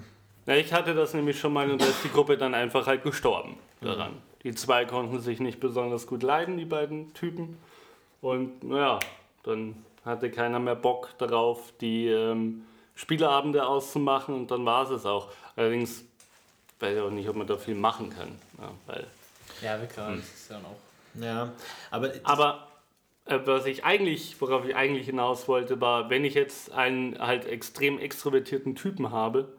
ja. ich hatte das nämlich schon mal und da ist die Gruppe dann einfach halt gestorben daran. Mhm. Die zwei konnten sich nicht besonders gut leiden, die beiden Typen. Und naja, dann hatte keiner mehr Bock darauf, die ähm, Spieleabende auszumachen und dann war es es auch. Allerdings weiß ich auch nicht, ob man da viel machen kann. Ja, weil, ja klar, hm. das ist dann auch. Ja, aber. Aber äh, was ich eigentlich, worauf ich eigentlich hinaus wollte, war, wenn ich jetzt einen halt extrem extrovertierten Typen habe,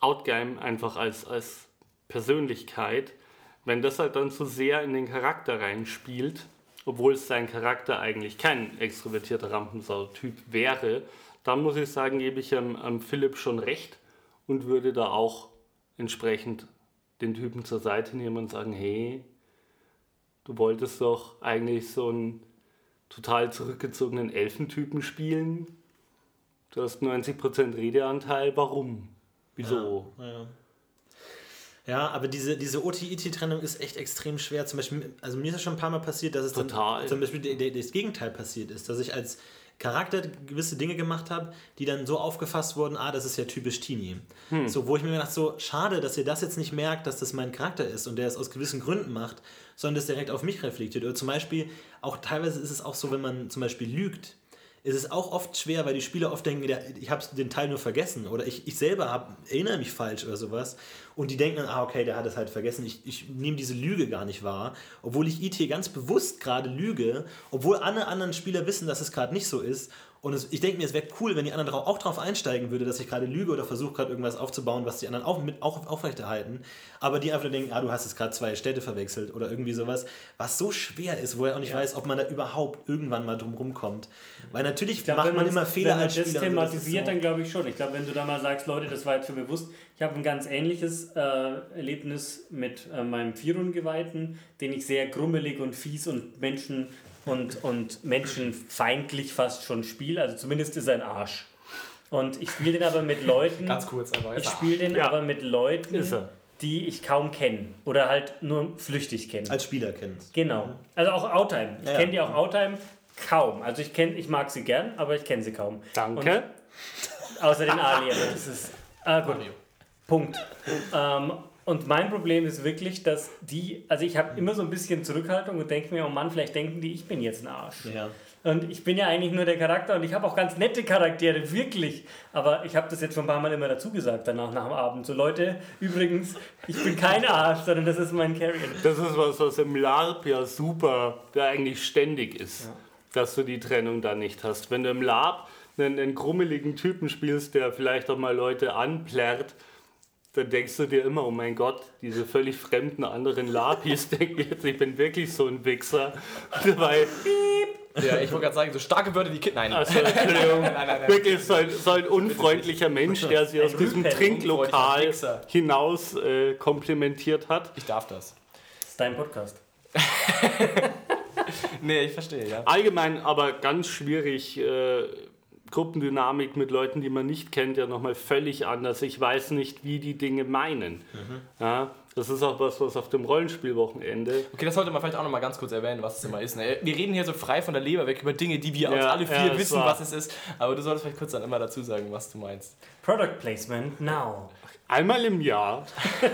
Outgame einfach als, als Persönlichkeit, wenn das halt dann zu sehr in den Charakter reinspielt, obwohl es sein Charakter eigentlich kein extrovertierter Rampensau-Typ wäre, dann muss ich sagen, gebe ich am, am Philipp schon recht und würde da auch entsprechend den Typen zur Seite nehmen und sagen, hey, du wolltest doch eigentlich so einen total zurückgezogenen Elfentypen spielen. Du hast 90% Redeanteil, warum? Wieso? Ja, ja. ja aber diese, diese OT-IT-Trennung ist echt extrem schwer. Zum Beispiel, also mir ist es schon ein paar Mal passiert, dass es Total. dann zum Beispiel das Gegenteil passiert ist, dass ich als Charakter gewisse Dinge gemacht habe, die dann so aufgefasst wurden, ah, das ist ja typisch Teenie. Hm. So, wo ich mir gedacht so, schade, dass ihr das jetzt nicht merkt, dass das mein Charakter ist und der es aus gewissen Gründen macht, sondern das direkt auf mich reflektiert. Oder zum Beispiel, auch teilweise ist es auch so, wenn man zum Beispiel lügt, ist es auch oft schwer, weil die Spieler oft denken, ich habe den Teil nur vergessen oder ich, ich selber hab, erinnere mich falsch oder sowas. und die denken dann, ah, okay, der hat es halt vergessen, ich, ich nehme diese Lüge gar nicht wahr, obwohl ich IT ganz bewusst gerade lüge, obwohl alle anderen Spieler wissen, dass es gerade nicht so ist und es, ich denke mir, es wäre cool, wenn die anderen auch darauf einsteigen würde, dass ich gerade lüge oder versuche gerade irgendwas aufzubauen, was die anderen auch mit auch aufrechterhalten. Aber die einfach denken, ah, du hast jetzt gerade zwei Städte verwechselt oder irgendwie sowas, was so schwer ist, wo er auch nicht ja. weiß, ob man da überhaupt irgendwann mal drum rumkommt. Weil natürlich glaub, macht man immer Fehler wenn man als Spieler. das thematisiert, so. dann glaube ich schon. Ich glaube, wenn du da mal sagst, Leute, das war jetzt für bewusst. Ich habe ein ganz ähnliches äh, Erlebnis mit äh, meinem Vierungeweihten, den ich sehr grummelig und fies und Menschen und, und menschenfeindlich fast schon spiele. Also zumindest ist er ein Arsch. Und ich spiele den aber mit Leuten. Ganz kurz, aber Ich spiele den ja. aber mit Leuten, die ich kaum kenne. Oder halt nur flüchtig kenne. Als Spieler kennst. Genau. Also auch Outtime. Ich ja, kenne die auch Outtime kaum. Also ich kenne, ich mag sie gern, aber ich kenne sie kaum. Danke. Und außer den Alien. Das ist. Ah, gut. Punkt. Ähm, und mein Problem ist wirklich, dass die, also ich habe immer so ein bisschen Zurückhaltung und denke mir, oh Mann, vielleicht denken die, ich bin jetzt ein Arsch. Ja. Und ich bin ja eigentlich nur der Charakter und ich habe auch ganz nette Charaktere, wirklich. Aber ich habe das jetzt schon ein paar Mal immer dazu gesagt, danach nach dem Abend. So Leute, übrigens, ich bin kein Arsch, sondern das ist mein Carrier. Das ist was, was im LARP ja super, der eigentlich ständig ist, ja. dass du die Trennung da nicht hast. Wenn du im LARP einen, einen krummeligen Typen spielst, der vielleicht auch mal Leute anplärrt, dann denkst du dir immer, oh mein Gott, diese völlig fremden anderen Lapis denken jetzt, ich bin wirklich so ein Wichser. Weil, ja, ich wollte gerade sagen, so starke Wörter wie Kind. Nein. Also, Entschuldigung. nein, nein, nein. Wirklich so ein, so ein unfreundlicher Mensch, der sie aus diesem Trinklokal hinaus äh, komplimentiert hat. Ich darf das. Das ist dein Podcast. nee, ich verstehe, ja. Allgemein aber ganz schwierig. Äh, Gruppendynamik mit Leuten, die man nicht kennt, ja nochmal völlig anders. Ich weiß nicht, wie die Dinge meinen. Mhm. Ja, das ist auch was, was auf dem Rollenspielwochenende. Okay, das sollte man vielleicht auch nochmal ganz kurz erwähnen, was es immer ist. Ne? Wir reden hier so frei von der Leber weg über Dinge, die wir ja, uns alle vier ja, wissen, was es ist. Aber du solltest vielleicht kurz dann immer dazu sagen, was du meinst. Product Placement now. Einmal im Jahr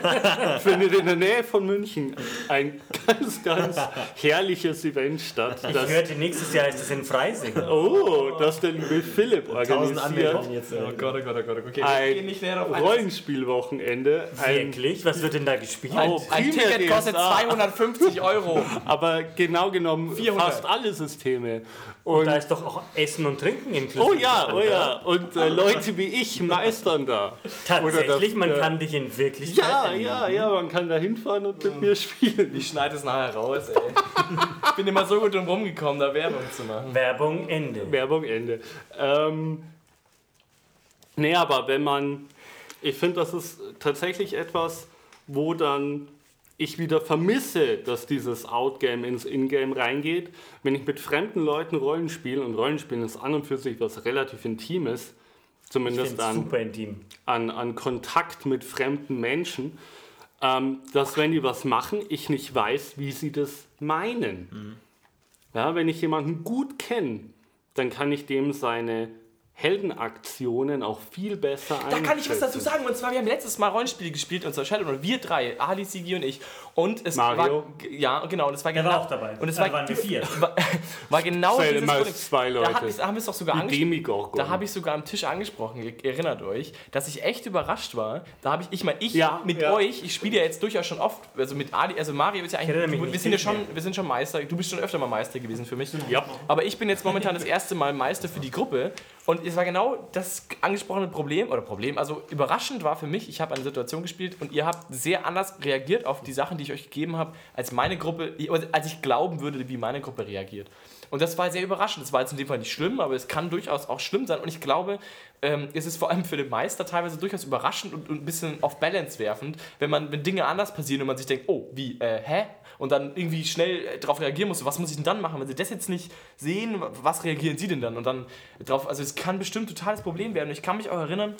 findet in der Nähe von München ein ganz, ganz herrliches Event statt. Ich hörte, nächstes Jahr ist es in Freising. Oh, das der liebe Philipp organisiert. Jetzt, oh Gott, oh Gott, oh Gott. Okay, ein Rollenspielwochenende. Wirklich? Was wird denn da gespielt? Oh, ein Ticket kostet 250 Euro. Aber genau genommen 400. fast alle Systeme. Und, und, da ist doch auch Essen und Trinken inklusive. Oh ja, oh ja. Und äh, Leute wie ich meistern da. Tatsächlich, das, man äh, kann dich in wirklich Ja, ja, ja, man kann da hinfahren und mit mir spielen. Ich schneide es nachher raus, ey. ich bin immer so gut drum rumgekommen, da Werbung zu machen. Werbung Ende. Werbung Ende. Ähm, nee, aber wenn man. Ich finde, das ist tatsächlich etwas, wo dann ich wieder vermisse, dass dieses Outgame ins Ingame reingeht. Wenn ich mit fremden Leuten Rollen spiele, und Rollenspielen ist an und für sich was relativ Intimes, zumindest an, an, an, Kontakt mit fremden Menschen, ähm, dass wenn die was machen, ich nicht weiß, wie sie das meinen. Mhm. Ja, wenn ich jemanden gut kenne, dann kann ich dem seine Heldenaktionen auch viel besser Da kann ich was dazu sagen. Und zwar, wir haben letztes Mal Rollenspiele gespielt, und zwar Shadowrun, wir drei, Ali, Sigi und ich. Und es Mario. war. Ja, genau. Und es war genau. war auch dabei. Und es war, waren wir vier. War, war genau das dieses zwei Leute. Da, hab haben wir es doch sogar angesprochen. Da habe ich sogar am Tisch angesprochen, ihr erinnert euch, dass ich echt überrascht war. Da habe ich, ich meine, ich ja, mit ja. euch, ich spiele ja jetzt durchaus schon oft, also mit Ali, also Mario ist ja eigentlich. Du, wir sind ja schon, wir sind schon Meister. Du bist schon öfter mal Meister gewesen für mich. Ja. Aber ich bin jetzt momentan das erste Mal Meister für die Gruppe. Und es war genau das angesprochene Problem, oder Problem, also überraschend war für mich, ich habe eine Situation gespielt und ihr habt sehr anders reagiert auf die Sachen, die ich euch gegeben habe, als meine Gruppe, als ich glauben würde, wie meine Gruppe reagiert. Und das war sehr überraschend. Das war jetzt in dem Fall nicht schlimm, aber es kann durchaus auch schlimm sein. Und ich glaube, ähm, es ist vor allem für den Meister teilweise durchaus überraschend und, und ein bisschen auf Balance werfend, wenn man, wenn Dinge anders passieren und man sich denkt, oh, wie, äh, hä? Und dann irgendwie schnell äh, darauf reagieren muss. Was muss ich denn dann machen? Wenn sie das jetzt nicht sehen, was reagieren sie denn dann? Und dann drauf, also es kann bestimmt totales Problem werden. Und ich kann mich auch erinnern,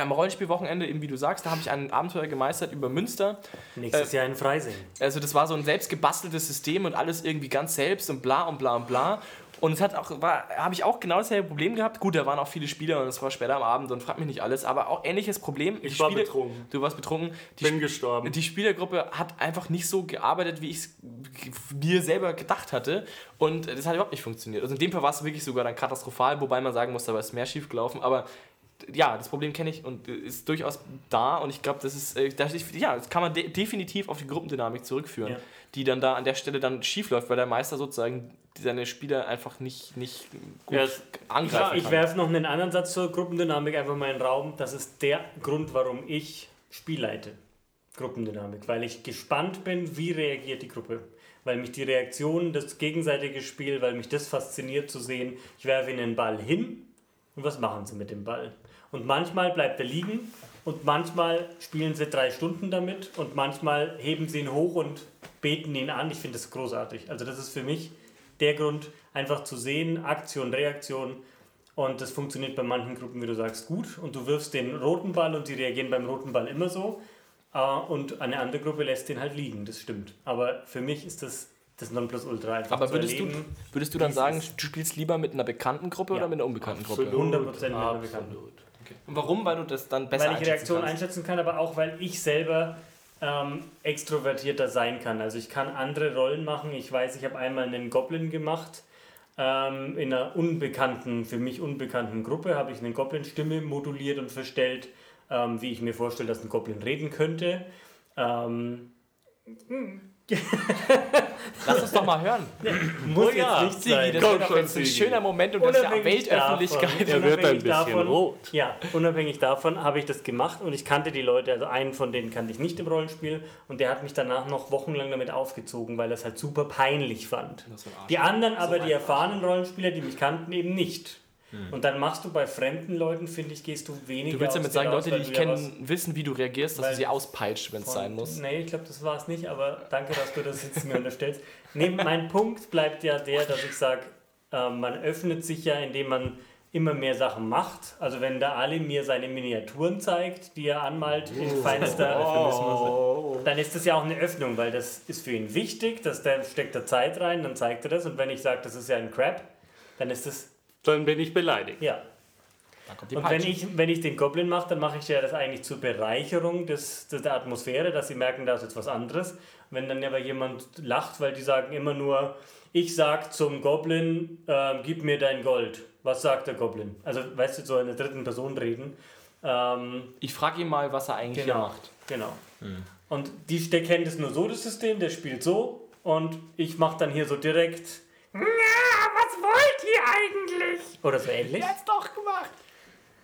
am Rollenspielwochenende, eben wie du sagst, da habe ich ein Abenteuer gemeistert über Münster. Nächstes äh, Jahr in Freising. Also das war so ein selbst gebasteltes System und alles irgendwie ganz selbst und bla und bla und bla. Und es hat auch, habe ich auch genau dasselbe Problem gehabt. Gut, da waren auch viele Spieler und es war später am Abend und fragt mich nicht alles, aber auch ähnliches Problem. Ich war Spiele, betrunken. Du warst betrunken. Die Bin gestorben. Die Spielergruppe hat einfach nicht so gearbeitet, wie ich es mir selber gedacht hatte. Und das hat überhaupt nicht funktioniert. Also in dem Fall war es wirklich sogar dann katastrophal, wobei man sagen muss, da war es mehr schief gelaufen. Aber ja, das Problem kenne ich und ist durchaus da und ich glaube, das ist, äh, das ist, ja, das kann man de definitiv auf die Gruppendynamik zurückführen, Ja. Die dann da an der Stelle dann schief läuft, weil der Meister sozusagen seine Spieler einfach nicht, nicht gut Ja, angreifen Ich kann. werfe noch einen anderen Satz zur Gruppendynamik einfach mal in den Raum. Das ist der Grund, warum ich Spiel leite. Gruppendynamik. Weil ich gespannt bin, wie reagiert die Gruppe. Weil mich die Reaktion, das gegenseitige Spiel, weil mich das fasziniert zu sehen, ich werfe ihnen den Ball hin und was machen sie mit dem Ball? Und manchmal bleibt er liegen und manchmal spielen sie drei Stunden damit und manchmal heben sie ihn hoch und beten ihn an. Ich finde das großartig. Also das ist für mich der Grund, einfach zu sehen, Aktion, Reaktion. Und das funktioniert bei manchen Gruppen, wie du sagst, gut. Und du wirfst den roten Ball und die reagieren beim roten Ball immer so. Äh, Und eine andere Gruppe lässt den halt liegen, das stimmt. Aber für mich ist das das Nonplusultra einfach Aber zu würdest du, erleben. würdest du dann sagen, du spielst lieber mit einer bekannten Gruppe Ja. oder mit einer unbekannten Gruppe? Absolut, 100% mit einer Bekannten. Absolut. Und warum? Weil du das dann besser weil ich Reaktionen einschätzen kann, aber auch weil ich selber ähm, extrovertierter sein kann. Also ich kann andere Rollen machen. Ich weiß, ich habe einmal einen Goblin gemacht. Ähm, in einer unbekannten, für mich unbekannten Gruppe habe ich eine Goblin-Stimme moduliert und verstellt, ähm, wie ich mir vorstelle, dass ein Goblin reden könnte. Ähm, Lass uns doch mal hören. muss Oh ja, jetzt nicht sein. das Komm wäre doch schon, jetzt ein schöner Moment und das ist ja Unabhängig Weltöffentlichkeit. davon. Er wird ein Unabhängig bisschen davon- rot. Ja, unabhängig davon habe ich das gemacht und ich kannte die Leute, also einen von denen kannte ich nicht im Rollenspiel und der hat mich danach noch wochenlang damit aufgezogen, weil er es halt super peinlich fand. Die anderen aber, die erfahrenen Rollenspieler, die mich kannten, eben nicht. Und dann machst du bei fremden Leuten, finde ich, gehst du weniger Du willst damit sagen, Leute, die dich ja kennen, wissen, wie du reagierst, dass du sie auspeitscht, wenn es sein muss. Nee, ich glaube, das war es nicht, aber danke, dass du das jetzt mir unterstellst. Nee, mein Punkt bleibt ja der, dass ich sage, äh, man öffnet sich ja, indem man immer mehr Sachen macht. Also wenn der Ali mir seine Miniaturen zeigt, die er anmalt in feinster dann ist das ja auch eine Öffnung, weil das ist für ihn wichtig, dass der steckt da Zeit rein, dann zeigt er das und wenn ich sage, das ist ja ein Crap, dann ist das, Dann bin ich beleidigt. ja. Dann kommt die Und wenn ich, wenn ich den Goblin mache, dann mache ich ja das eigentlich zur Bereicherung des, des, der Atmosphäre, dass sie merken, da ist jetzt was anderes. Wenn dann aber jemand lacht, weil die sagen immer nur, ich sag zum Goblin, ähm, gib mir dein Gold. Was sagt der Goblin? Also, weißt du, so in der dritten Person reden. Ähm, Ich frage ihn mal, was er eigentlich Genau. macht. Genau. Und die, der kennt es nur so, das System, der spielt so und ich mache dann hier so direkt, ja, was wollt ihr eigentlich? Oder so ähnlich. Hat's doch gemacht.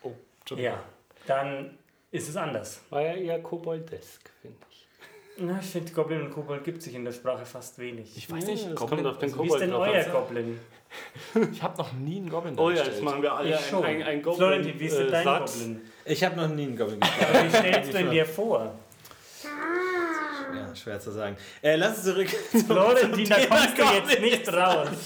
Oh, Entschuldigung. Ja, dann ist es anders. War ja eher koboldesk, finde ich. Na, ich finde, Goblin und Kobold gibt sich in der Sprache fast wenig. Ich weiß nicht, Ja, Goblin, kommt auf den Wie ist Kobold denn euer. Goblin? ich habe noch nie einen Goblin Oh ja, jetzt machen wir alle Ich ein, schon. ein, ein Goblin. Florentin, wie ist denn äh, dein Satz. Goblin? Ich habe noch nie einen Goblin wie stellst du ihn dir vor? Ja, schwer zu sagen. Äh, lass uns zurück. Florentin, da Thema kommst du jetzt Goblin. nicht raus.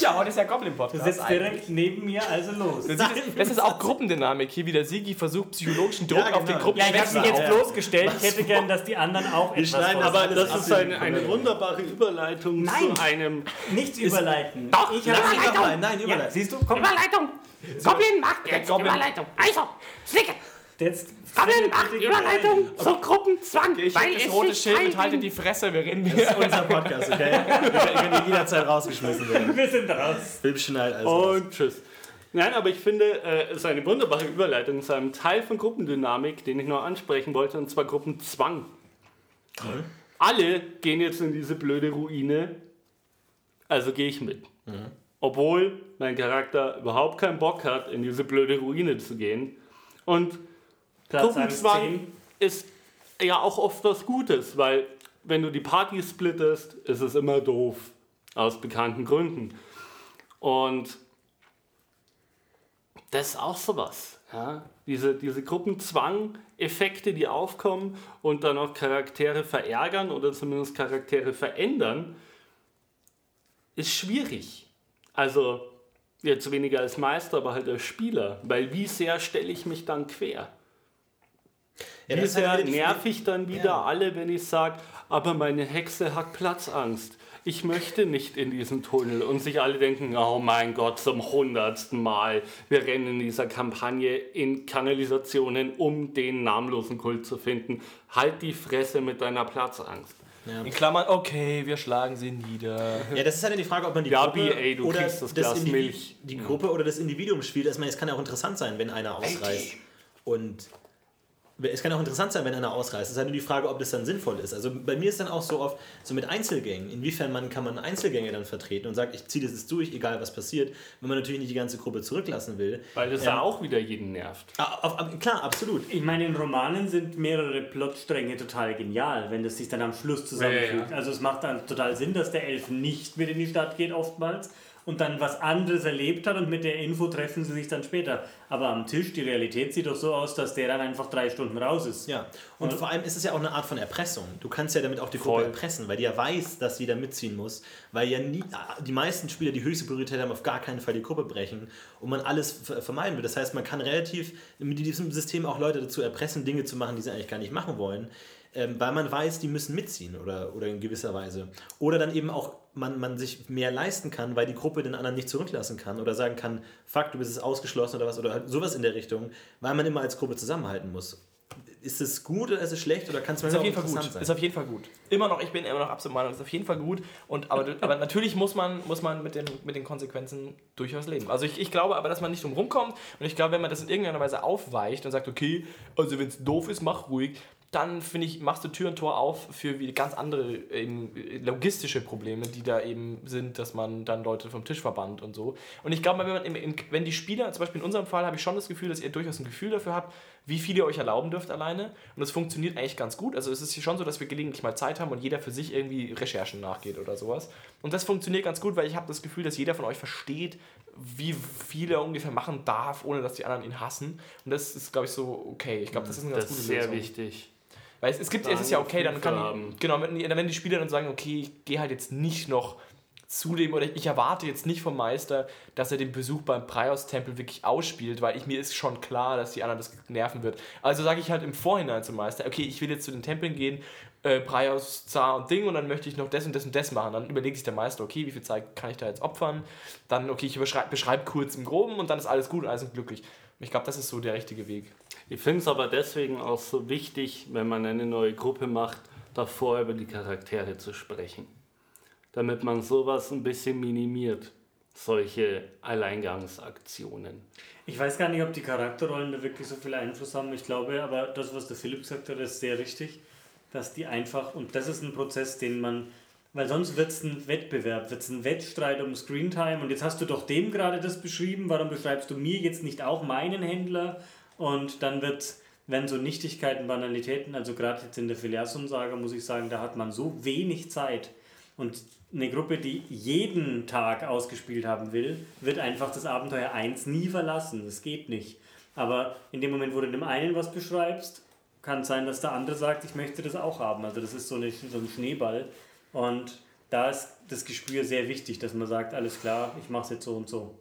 Ja, heute ist ja Du Goblin-Podcast. sitzt direkt neben mir, also los. Das ist, das ist auch Gruppendynamik. Hier wieder Sigi versucht psychologischen Druck Ja, auf den genau. Gruppen Ja, ich habe mich jetzt bloßgestellt. Ich hätte gern, dass die anderen auch etwas von- aber das ist eine, eine wunderbare Überleitung Nein. zu einem. Nichts überleiten. Doch, ich Nein, habe nochmal, nein, ja, überleiten. siehst du, komm, Überleitung. Goblin macht jetzt Goblin- Überleitung. Also, Slicke. Jetzt Goblin macht Überleitung zum Gruppenzwang. Ich weil das es rote Schild ein- haltet die Fresse, wir reden Das hier. ist unser Podcast, okay? Wir können jederzeit rausgeschmissen werden. Wir sind raus. Film schneidet alles raus. Und tschüss. Nein, aber ich finde, äh, es ist eine wunderbare Überleitung zu einem Teil von Gruppendynamik, den ich noch ansprechen wollte, und zwar Gruppenzwang. Alle gehen jetzt in diese blöde Ruine, also gehe ich mit. Obwohl mein Charakter überhaupt keinen Bock hat, in diese blöde Ruine zu gehen. Und Gruppenzwang 1, ist ja auch oft was Gutes, weil wenn du die Party splittest, ist es immer doof. Aus bekannten Gründen. Und das ist auch sowas. Ja? Diese, diese Gruppenzwang-Effekte, die aufkommen und dann auch Charaktere verärgern oder zumindest Charaktere verändern, ist schwierig. Also jetzt weniger als Meister, aber halt als Spieler. Weil wie sehr stelle ich mich dann quer? Ja, Wie das ist sehr halt die- nerv ich dann wieder Ja. alle, wenn ich sage, aber meine Hexe hat Platzangst. Ich möchte nicht in diesen Tunnel. Und sich alle denken, oh mein Gott, zum hundertsten Mal. Wir rennen in dieser Kampagne in Kanalisationen, um den namenlosen Kult zu finden. Halt die Fresse mit deiner Platzangst. Ja. In Klammern, okay, wir schlagen sie nieder. Ja, das ist halt die Frage, ob man die Ja, Gruppe du oder das Glas Indivi-. Die Gruppe oder das Individuum spielt. Ich meine, es kann ja auch interessant sein, wenn einer ausreißt. Und es kann auch interessant sein, wenn einer ausreißt. Es ist halt nur die Frage, ob das dann sinnvoll ist. Also bei mir ist dann auch so oft so mit Einzelgängen. Inwiefern man, kann man Einzelgänge dann vertreten und sagt, ich ziehe das jetzt durch, egal was passiert, wenn man natürlich nicht die ganze Gruppe zurücklassen will. Weil das ja auch wieder jeden nervt. Ah, auf, auf, klar, absolut. Ich meine, in Romanen sind mehrere Plotstränge total genial, wenn das sich dann am Schluss zusammenfügt. Ja, ja. Also es macht dann total Sinn, dass der Elf nicht mit in die Stadt geht oftmals und dann was anderes erlebt hat und mit der Info treffen sie sich dann später. Aber am Tisch, die Realität sieht doch so aus, dass der dann einfach drei Stunden raus ist. Ja, und vor allem ist es ja auch eine Art von Erpressung. Du kannst ja damit auch die Gruppe erpressen, weil die ja weiß, dass sie da mitziehen muss, weil ja nie, die meisten Spieler die höchste Priorität haben, auf gar keinen Fall die Gruppe brechen und man alles ver- vermeiden will. Das heißt, man kann relativ mit diesem System auch Leute dazu erpressen, Dinge zu machen, die sie eigentlich gar nicht machen wollen, ähm, weil man weiß, die müssen mitziehen oder, oder in gewisser Weise. Oder dann eben auch man, man sich mehr leisten kann, weil die Gruppe den anderen nicht zurücklassen kann oder sagen kann, fuck, du bist jetzt ausgeschlossen oder was oder halt sowas in der Richtung, weil man immer als Gruppe zusammenhalten muss. Ist es gut oder ist es schlecht oder kann es Ist manchmal auf jeden Fall gut. interessant Ist sein? auf jeden Fall gut. Immer noch, ich bin immer noch absolut Meinung, ist auf jeden Fall gut. Und, aber, aber natürlich muss man, muss man mit, den, mit den Konsequenzen durchaus leben. Also ich, ich glaube aber, dass man nicht drum rumkommt. Und ich glaube, wenn man das in irgendeiner Weise aufweicht und sagt, okay, also wenn es doof ist, mach ruhig, dann finde ich, machst du Tür und Tor auf für ganz andere logistische Probleme, die da eben sind, dass man dann Leute vom Tisch verbannt und so. Und ich glaube, wenn, im, wenn die Spieler, zum Beispiel in unserem Fall, habe ich schon das Gefühl, dass ihr durchaus ein Gefühl dafür habt, wie viel ihr euch erlauben dürft alleine. Und das funktioniert eigentlich ganz gut. Also es ist hier schon so, dass wir gelegentlich mal Zeit haben und jeder für sich irgendwie Recherchen nachgeht oder sowas. Und das funktioniert ganz gut, weil ich habe das Gefühl, dass jeder von euch versteht, wie viel er ungefähr machen darf, ohne dass die anderen ihn hassen. Und das ist, glaube ich, so okay. Ich glaube, das ist eine ganz Das ist gute sehr Lösung. wichtig. Weil es, es gibt, es ist ja okay, dann kann haben. genau, wenn, wenn die Spieler dann sagen, okay, ich gehe halt jetzt nicht noch zu dem oder ich erwarte jetzt nicht vom Meister, dass er den Besuch beim Praios-Tempel wirklich ausspielt, weil ich mir ist schon klar, dass die anderen das nerven wird. Also sage ich halt im Vorhinein zum Meister, okay, ich will jetzt zu den Tempeln gehen, äh, Praios, Zar und Ding und dann möchte ich noch das und das und das machen. Dann überlegt sich der Meister, okay, wie viel Zeit kann ich da jetzt opfern? Dann, okay, ich beschreibe beschreib kurz im Groben und dann ist alles gut und alle sind glücklich. Ich glaube, das ist so der richtige Weg. Ich finde es aber deswegen auch so wichtig, wenn man eine neue Gruppe macht, davor über die Charaktere zu sprechen. Damit man sowas ein bisschen minimiert, solche Alleingangsaktionen. Ich weiß gar nicht, ob die Charakterrollen da wirklich so viel Einfluss haben. Ich glaube, aber das, was der Philipp gesagt hat, ist sehr richtig, dass die einfach, und das ist ein Prozess, den man, weil sonst wird es ein Wettbewerb, wird es ein Wettstreit um Screentime und jetzt hast du doch dem gerade das beschrieben, warum beschreibst du mir jetzt nicht auch meinen Händler? Und dann wird werden so Nichtigkeiten, Banalitäten, also gerade jetzt in der Filiasum-Saga muss ich sagen, da hat man so wenig Zeit. Und eine Gruppe, die jeden Tag ausgespielt haben will, wird einfach das Abenteuer 1 nie verlassen. Das geht nicht. Aber in dem Moment, wo du dem einen was beschreibst, kann es sein, dass der andere sagt, ich möchte das auch haben. Also das ist so, eine, so ein Schneeball. Und da ist das Gespür sehr wichtig, dass man sagt, alles klar, ich mache es jetzt so und so.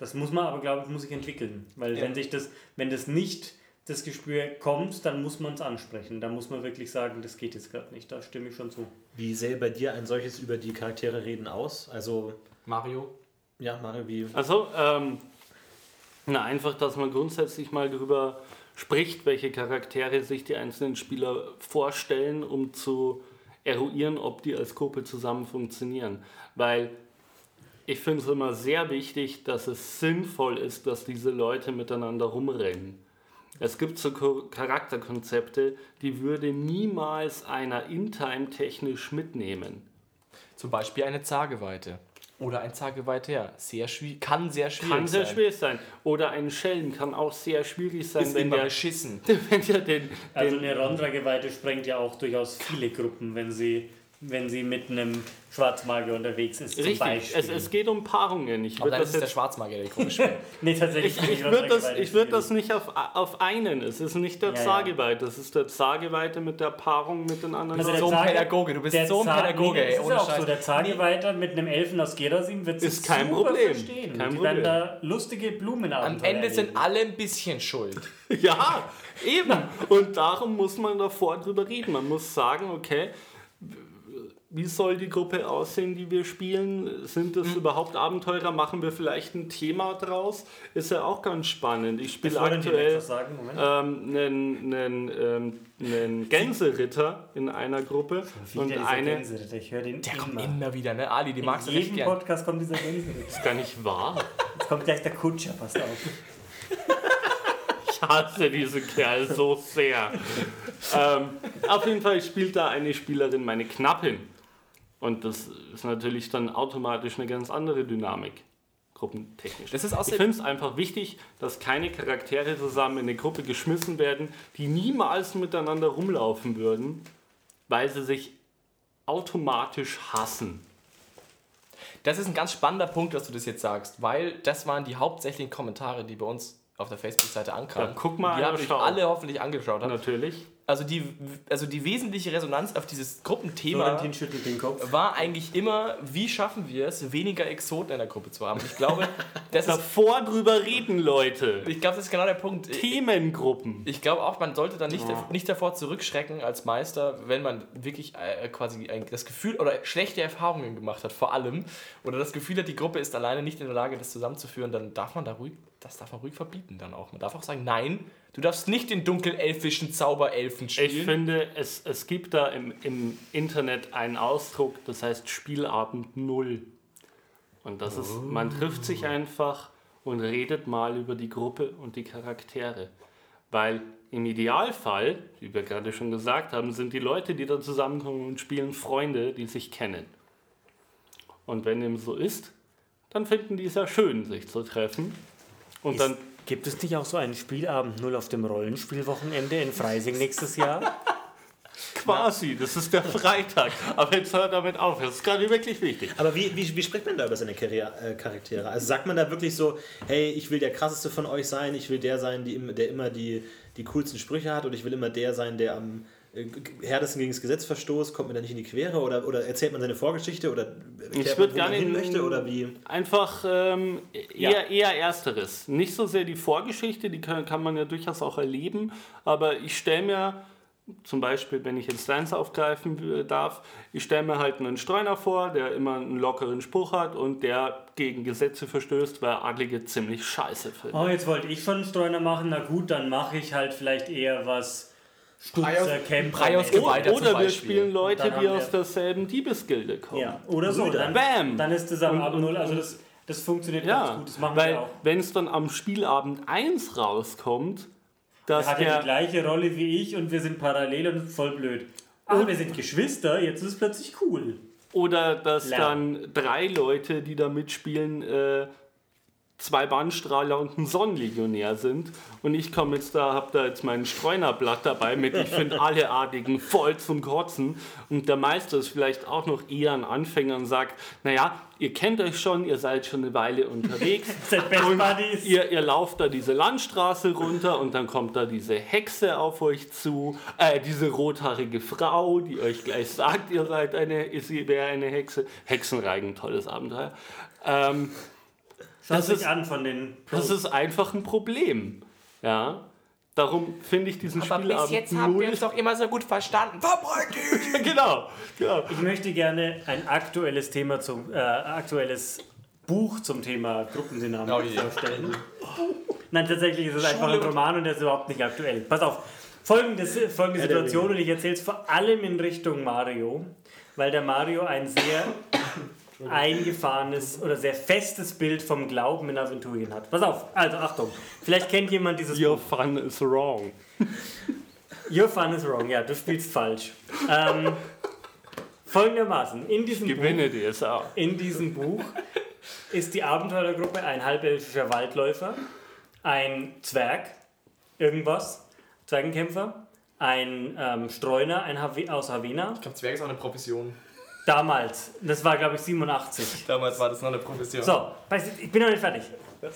Das muss man aber, glaube ich, muss sich entwickeln. Weil Ja. wenn sich das, wenn das nicht das Gespür kommt, dann muss man es ansprechen. Da muss man wirklich sagen, das geht jetzt gerade nicht. Da stimme ich schon zu. Wie sähe bei dir ein solches über die Charaktere reden aus? Also, Mario? ja, Mario, wie. Also, ähm, na, einfach, dass man grundsätzlich mal darüber spricht, welche Charaktere sich die einzelnen Spieler vorstellen, um zu eruieren, ob die als Gruppe zusammen funktionieren. Weil ich finde es immer sehr wichtig, dass es sinnvoll ist, dass diese Leute miteinander rumrennen. Es gibt so Ko- Charakterkonzepte, die würde niemals einer in-time technisch mitnehmen. Zum Beispiel eine Zageweite. Oder ein Zageweiter. Sehr schwierig, kann sehr schwierig Kann sehr sein. schwierig sein. Oder ein Schelm kann auch sehr schwierig sein, Ist wenn immer der, beschissen. wenn der den, Also den eine Rondra-Geweihte sprengt ja auch durchaus viele Gruppen, wenn sie, wenn sie mit einem Schwarzmagier unterwegs ist. Zum Richtig, Beispiel. es, es geht um Paarungen. Ich Aber würde dann ist das es der jetzt Schwarzmagier, der Gruppe spielt. nee, tatsächlich. ich, ich würde das, ich würd das nicht auf, auf einen. Es ist nicht der Ja, ja. Zageweite, das ist der Zageweite mit der Paarung mit den anderen. Also bist der so ein Zage- Pädagoge, du bist der so ein Pädagoge, nee, ey, das ist auch Scheiß. so. Der Zageweiter mit einem Elfen aus Gerasim wird Ist sich kein super Problem. verstehen. Kein Die Problem. werden da lustige Blumenabenteuer Am Ende sind erleben. alle ein bisschen schuld. Ja, eben. Und darum muss man davor drüber reden. Man muss sagen, okay, wie soll die Gruppe aussehen, die wir spielen? Sind das überhaupt Abenteurer? Machen wir vielleicht ein Thema draus? Ist ja auch ganz spannend. Ich spiele aktuell ähm, einen, einen, ähm, einen Gänseritter in einer Gruppe und eine. Gänseritter, ich höre den Der kommt immer. immer wieder, ne? Ali, die magst du jedem gern. Podcast kommt dieser Gänseritter. Ist gar nicht wahr. Jetzt kommt gleich der Kutscher, passt auf. Ich hasse diesen Kerl so sehr. ähm, auf jeden Fall spielt da eine Spielerin meine Knappin. Und das ist natürlich dann automatisch eine ganz andere Dynamik, gruppentechnisch. Das ist ich außerdem- finde es einfach wichtig, dass keine Charaktere zusammen in eine Gruppe geschmissen werden, die niemals miteinander rumlaufen würden, weil sie sich automatisch hassen. Das ist ein ganz spannender Punkt, dass du das jetzt sagst, weil das waren die hauptsächlichen Kommentare, die bei uns auf der Facebook-Seite ankamen. Ja, guck mal die haben schau. alle hoffentlich angeschaut. Haben. Natürlich. Also, die, also die wesentliche Resonanz auf dieses Gruppenthema war eigentlich immer, wie schaffen wir es, weniger Exoten in der Gruppe zu haben. Ich glaube, das ist, Davor drüber reden, Leute. ich glaube, das ist genau der Punkt. Themengruppen. Ich glaube auch, man sollte dann nicht, nicht davor zurückschrecken als Meister, wenn man wirklich äh, quasi ein, das Gefühl oder schlechte Erfahrungen gemacht hat, vor allem, oder das Gefühl hat, die Gruppe ist alleine nicht in der Lage, das zusammenzuführen, dann darf man da ruhig, das darf man ruhig verbieten dann auch. Man darf auch sagen, nein, du darfst nicht den dunkelelfischen Zauberelfen Ich spielen. finde, es, es gibt da im, im Internet einen Ausdruck, das heißt Spielabend Null. Und das ist, man trifft sich einfach und redet mal über die Gruppe und die Charaktere. Weil im Idealfall, wie wir gerade schon gesagt haben, sind die Leute, die da zusammenkommen und spielen, Freunde, die sich kennen. Und wenn dem so ist, dann finden die es ja schön, sich zu treffen. Und dann Gibt es nicht auch so einen Spielabend null auf dem Rollenspielwochenende in Freising nächstes Jahr? quasi, das ist der Freitag. Aber jetzt hört damit auf, das ist gerade wirklich wichtig. Aber wie, wie, wie spricht man da über seine Karriere, äh, Charaktere? Also sagt man da wirklich so, hey, ich will der krasseste von euch sein, ich will der sein, die, der immer die, die coolsten Sprüche hat und ich will immer der sein, der am härtesten gegen das Gesetz verstoßt, kommt mir da nicht in die Quere oder, oder erzählt man seine Vorgeschichte oder erklärt würd man, wo gar man hin nicht- möchte oder wie? Einfach ähm, eher, eher Ersteres. Nicht so sehr die Vorgeschichte, die kann, kann man ja durchaus auch erleben, aber ich stelle mir, zum Beispiel, wenn ich jetzt deins aufgreifen äh, darf, ich stelle mir halt einen Streuner vor, der immer einen lockeren Spruch hat und der gegen Gesetze verstößt, weil Adlige ziemlich scheiße finden. Oh, jetzt wollte ich schon einen Streuner machen. Na gut, dann mache ich halt vielleicht eher was Geweih. Weiter zum Oder wir spielen Leute, die aus derselben Diebesgilde kommen. Ja, oder so. Dann, Bam! dann ist das am Abend null. Also das, das funktioniert ganz Ja, gut. Das machen weil wir auch. wenn es dann am Spielabend 1 rauskommt, dass Er hat ja die gleiche Rolle wie ich und wir sind parallel und voll blöd. Ah, wir sind Geschwister, jetzt ist es plötzlich cool. Oder dass Lernen. dann drei Leute, die da mitspielen, äh, zwei Bahnstrahler und ein Sonnenlegionär sind. Und ich komme jetzt da, habe da jetzt mein Streunerblatt dabei mit, ich finde alle Artigen voll zum Kotzen. Und der Meister ist vielleicht auch noch eher ein Anfänger und sagt, naja, ihr kennt euch schon, ihr seid schon eine Weile unterwegs. Und ihr, ihr lauft da diese Landstraße runter und dann kommt da diese Hexe auf euch zu, äh, diese rothaarige Frau, die euch gleich sagt, ihr seid eine, sie wäre eine Hexe. Hexenreigen, tolles Abenteuer. Ähm, das sich ist- an von den das ist einfach ein Problem. Ja. Darum finde ich diesen Aber bis Spielabend jetzt haben wir uns doch immer so gut verstanden. Verbreitet! genau, genau. Ich möchte gerne ein aktuelles Thema zum äh, aktuelles Buch zum Thema Gruppendynamik Oh vorstellen. Nein, tatsächlich ist es einfach ein Schule Roman und der ist überhaupt nicht aktuell. Pass auf. Folgende, folgende Situation und ich erzähle es vor allem in Richtung Mario, weil der Mario ein sehr eingefahrenes oder sehr festes Bild vom Glauben in Aventurien hat. Pass auf, also Achtung. Vielleicht kennt jemand dieses Your Buch. fun is wrong. Your fun is wrong, ja, du spielst falsch. Ähm, folgendermaßen, in diesem Buch Gewinne DSA. in diesem Buch ist die Abenteurergruppe ein halbelfischer Waldläufer, ein Zwerg, irgendwas, Zwergenkämpfer, ein ähm, Streuner ein Have aus Havena. Ich glaube, Zwerg ist auch eine Profession. Damals, das war glaube ich 87. Damals war das noch eine Profession. So, ich bin noch nicht fertig.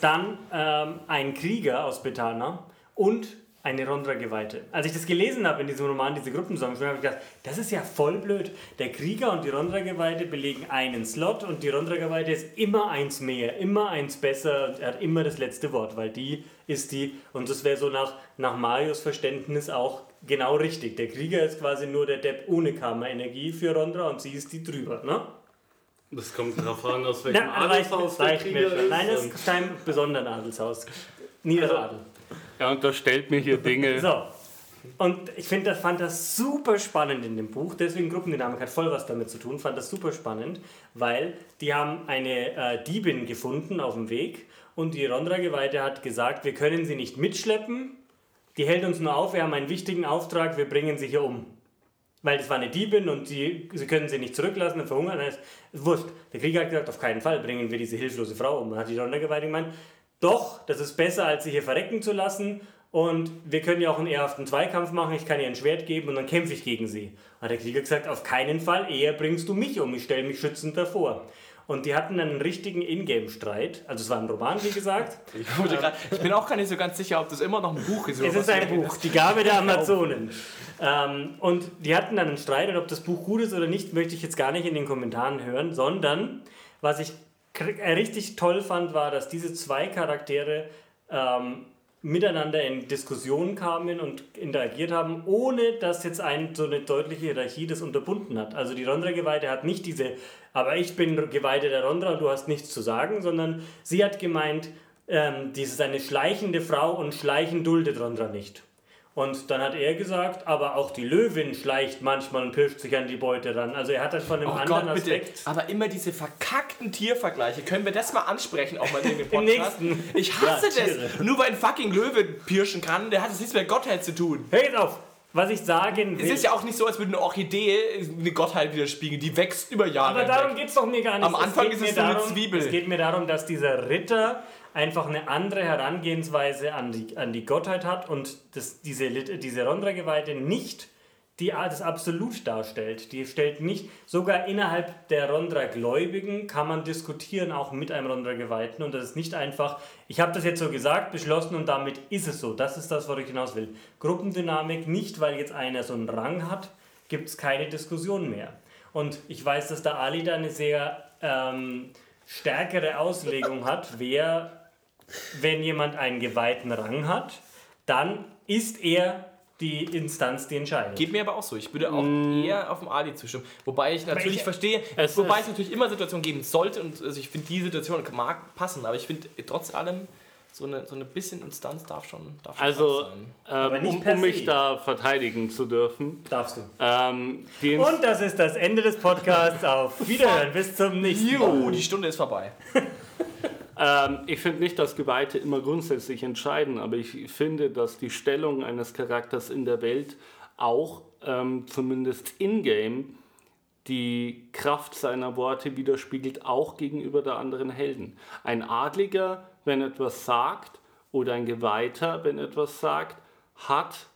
Dann ähm, ein Krieger aus Bethana und eine Rondra-Geweihte. Als ich das gelesen habe in diesem Roman, diese Gruppenzusammenstellung, habe ich gedacht, das ist ja voll blöd. Der Krieger und die Rondra-Geweihte belegen einen Slot und die Rondra-Geweihte ist immer eins mehr, immer eins besser und er hat immer das letzte Wort, weil die ist die, und das wäre so nach, nach Marios Verständnis auch genau richtig. Der Krieger ist quasi nur der Depp ohne Karma-Energie für Rondra und sie ist die drüber, ne? Das kommt darauf an, aus welchem Na, Adelshaus der Krieger ist. Nein, das und- ist kein besonderen Adelshaus. Niederadel. Er unterstellt mir hier Dinge. So. Und ich finde, das fand das super spannend in dem Buch. Deswegen Gruppendynamik hat voll was damit zu tun. Fand das super spannend, weil die haben eine äh, Diebin gefunden auf dem Weg und die Rondra-Geweihte hat gesagt, wir können sie nicht mitschleppen. Die hält uns nur auf, wir haben einen wichtigen Auftrag, wir bringen sie hier um. Weil das war eine Diebin und sie, sie können sie nicht zurücklassen und verhungern. Das ist wurscht. Der Krieger hat gesagt, auf keinen Fall bringen wir diese hilflose Frau um. Dann hat die Rondra-Geweihte gemeint, doch, das ist besser, als sie hier verrecken zu lassen. Und wir können ja auch einen ehrhaften Zweikampf machen. Ich kann ihr ein Schwert geben und dann kämpfe ich gegen sie. Hat der Krieger gesagt, auf keinen Fall, eher bringst du mich um. Ich stelle mich schützend davor. Und die hatten dann einen richtigen Ingame-Streit. Also es war ein Roman, wie gesagt. Ich, grad, ich bin auch gar nicht so ganz sicher, ob das immer noch ein Buch ist. oder Es ist ein Buch, die Gabe der Amazonen. Ähm, und die hatten dann einen Streit und ob das Buch gut ist oder nicht, möchte ich jetzt gar nicht in den Kommentaren hören, sondern was ich äh, richtig toll fand, war, dass diese zwei Charaktere ähm, miteinander in Diskussionen kamen und interagiert haben, ohne dass jetzt ein, so eine deutliche Hierarchie das unterbunden hat. Also die Rondra-Geweihte hat nicht diese, aber ich bin Geweihte der Rondra und du hast nichts zu sagen, sondern sie hat gemeint, ähm, dies ist eine schleichende Frau und Schleichen duldet Rondra nicht. Und dann hat er gesagt, aber auch die Löwin schleicht manchmal und pirscht sich an die Beute ran. Also er hat das von einem Oh anderen Gott. Aspekt. Aber immer diese verkackten Tiervergleiche. Können wir das mal ansprechen, auch mal in dem Im Podcast? nächsten. Ich hasse Ja, das. Nur weil ein fucking Löwe pirschen kann, der hat es nichts mit Gottheit zu tun. Hör jetzt auf! Was ich sagen will. Es ist ja auch nicht so, als würde eine Orchidee eine Gottheit widerspiegeln. Die wächst über Jahre aber darum geht es doch mir gar nicht. Am Anfang geht ist es nur eine darum, Zwiebel. Es geht mir darum, dass dieser Ritter einfach eine andere Herangehensweise an die, an die Gottheit hat und dass diese, diese Rondra-Geweihte nicht die des Absolut darstellt. Die stellt nicht, sogar innerhalb der Rondra-Gläubigen kann man diskutieren, auch mit einem Rondra-Geweihten. Und das ist nicht einfach, ich habe das jetzt so gesagt, beschlossen und damit ist es so. Das ist das, worauf ich hinaus will. Gruppendynamik, nicht weil jetzt einer so einen Rang hat, gibt es keine Diskussion mehr. Und ich weiß, dass der Ali da eine sehr ähm, stärkere Auslegung hat, wer, wenn jemand einen geweihten Rang hat, dann ist er die Instanz, die entscheidet. Geht mir aber auch so. Ich würde auch eher auf dem Ali zustimmen. Wobei ich natürlich ich- verstehe, Es wobei es natürlich immer Situationen geben sollte und also ich finde die Situation mag passen, aber ich finde trotz allem so eine, so eine bisschen Instanz darf schon, darf schon Also, ähm, um, um mich da verteidigen zu dürfen. Darfst du. Ähm, Und das ist das Ende des Podcasts. Auf Wiederhören. Bis zum nächsten Mal. Oh, die Stunde ist vorbei. Ähm, ich finde nicht, dass Geweihte immer grundsätzlich entscheiden, aber ich finde, dass die Stellung eines Charakters in der Welt auch ähm, zumindest in-game die Kraft seiner Worte widerspiegelt, auch gegenüber der anderen Helden. Ein Adliger, wenn etwas sagt, oder ein Geweihter, wenn etwas sagt, hat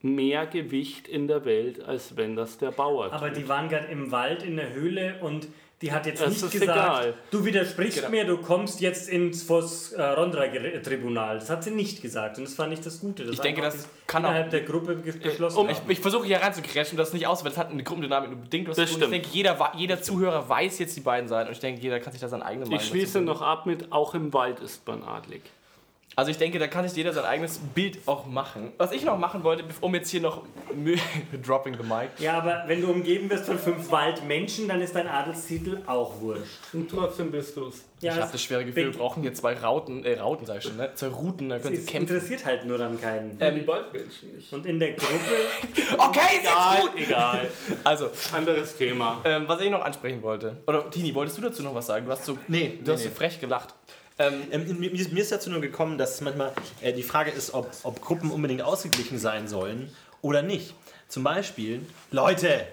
mehr Gewicht in der Welt, als wenn das der Bauer Aber tut. die waren gerade im Wald in der Höhle und die hat jetzt Es nicht ist gesagt, egal. du widersprichst Genau. mir, du kommst jetzt ins vors äh, Rondra-Tribunal. Das hat sie nicht gesagt und das fand ich das Gute. Das Ich denke, das kann auch- innerhalb der Gruppe beschlossen. Um, ich, ich versuche hier reinzugrätschen, das nicht aus, weil es hat eine Gruppendynamik nur bedingt was Das tun. Ich stimmt. denke, jeder, jeder Zuhörer weiß jetzt die beiden Seiten und ich denke, jeder kann sich da seine eigene Meinung Ich schließe noch ab mit, auch im Wald ist man adlig. Also ich denke, da kann sich jeder sein eigenes Bild auch machen. Was ich noch machen wollte, um jetzt hier noch dropping the mic. Ja, aber wenn du umgeben wirst von fünf Waldmenschen, dann ist dein Adelstitel auch wurscht. Und trotzdem bist du es. Ja, ich habe das schwere Gefühl, wir brauchen hier zwei Rauten, äh, Rauten sag ich schon, ne? Zwei Routen, da können sie kämpfen. interessiert halt nur dann keinen. die Waldmenschen nicht. Und in der Gruppe, Okay, ist jetzt gut! egal. Also, Anderes Thema. ähm, was ich noch ansprechen wollte. Oder Tini, wolltest du dazu noch was sagen? Du hast so, Nee, du hast nee, so frech gelacht. Ähm, Ähm, mir, ist dazu nur gekommen, dass manchmal äh, die Frage ist, ob, ob Gruppen unbedingt ausgeglichen sein sollen oder nicht. Zum Beispiel, Leute,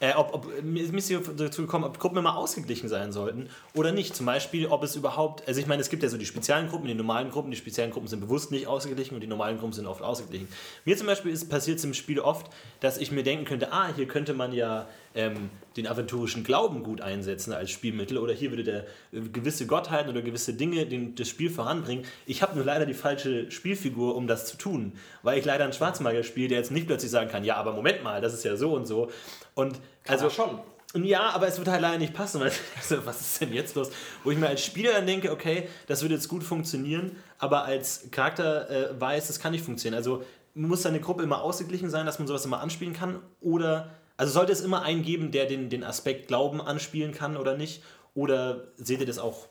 äh, ob, ob mir ist dazu gekommen, ob Gruppen immer ausgeglichen sein sollten oder nicht. Zum Beispiel, ob es überhaupt, also ich meine, es gibt ja so die speziellen Gruppen, die normalen Gruppen, die speziellen Gruppen sind bewusst nicht ausgeglichen und die normalen Gruppen sind oft ausgeglichen. Mir zum Beispiel ist passiert es im Spiel oft, dass ich mir denken könnte, ah, hier könnte man ja ähm, den aventurischen Glauben gut einsetzen als Spielmittel oder hier würde der äh, gewisse Gottheiten oder gewisse Dinge den, das Spiel voranbringen. Ich habe nur leider die falsche Spielfigur, um das zu tun, weil ich leider einen Schwarzmagier spiele, der jetzt nicht plötzlich sagen kann, ja, aber Moment mal, das ist ja so und so. Und also er schon. Ja, aber es wird halt leider nicht passen, weil also, was ist denn jetzt los? Wo ich mir als Spieler dann denke, okay, das würde jetzt gut funktionieren, aber als Charakter äh, weiß, das kann nicht funktionieren. Also muss seine Gruppe immer ausgeglichen sein, dass man sowas immer anspielen kann? Oder, also sollte es immer einen geben, der den, den Aspekt Glauben anspielen kann oder nicht? Oder seht ihr das auch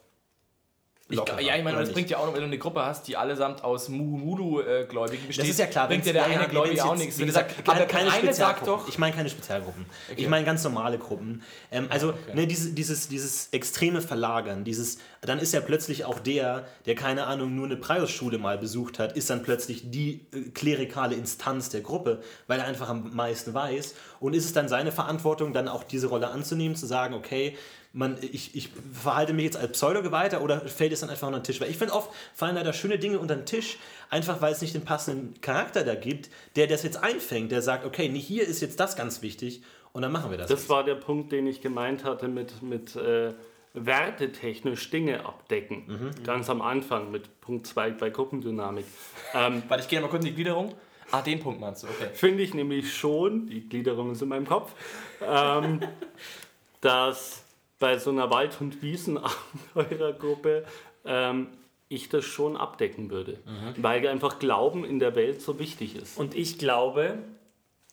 Ich, lockerer, ja, ich meine, das bringt ja auch noch, wenn du eine Gruppe hast, die allesamt aus Muumudu-Gläubigen besteht. Das ist ja klar, bringt dir der ja, eine ja, Gläubige auch nichts. Wie gesagt, aber keine eine sagt Spezialgruppen. doch, Ich meine keine Spezialgruppen. Ich meine ganz normale Gruppen. Ähm, also ne, dieses, dieses, dieses extreme Verlagern, dieses, dann ist ja plötzlich auch der, der keine Ahnung, nur eine Prius-Schule mal besucht hat, ist dann plötzlich die äh, klerikale Instanz der Gruppe, weil er einfach am meisten weiß. Und ist es dann seine Verantwortung, dann auch diese Rolle anzunehmen, zu sagen, okay, man, ich, ich verhalte mich jetzt als Pseudogeweihter oder fällt es dann einfach unter den Tisch? Weil ich finde, oft fallen leider schöne Dinge unter den Tisch, einfach weil es nicht den passenden Charakter da gibt, der das jetzt einfängt, der sagt, okay, nee, hier ist jetzt das ganz wichtig und dann machen wir das. Das war der Punkt, den ich gemeint hatte mit, mit äh, wertetechnisch Dinge abdecken. Mhm. Ganz am Anfang mit Punkt 2 bei Gruppendynamik. Ähm, Warte, ich gehe mal kurz in die Gliederung. Ah, den Punkt meinst du, okay. Finde ich nämlich schon, die Gliederung ist in meinem Kopf, ähm, dass bei so einer Wald- und Wiesenabenteuergruppe ähm, ich das schon abdecken würde. Weil einfach Glauben in der Welt so wichtig ist. Und ich glaube,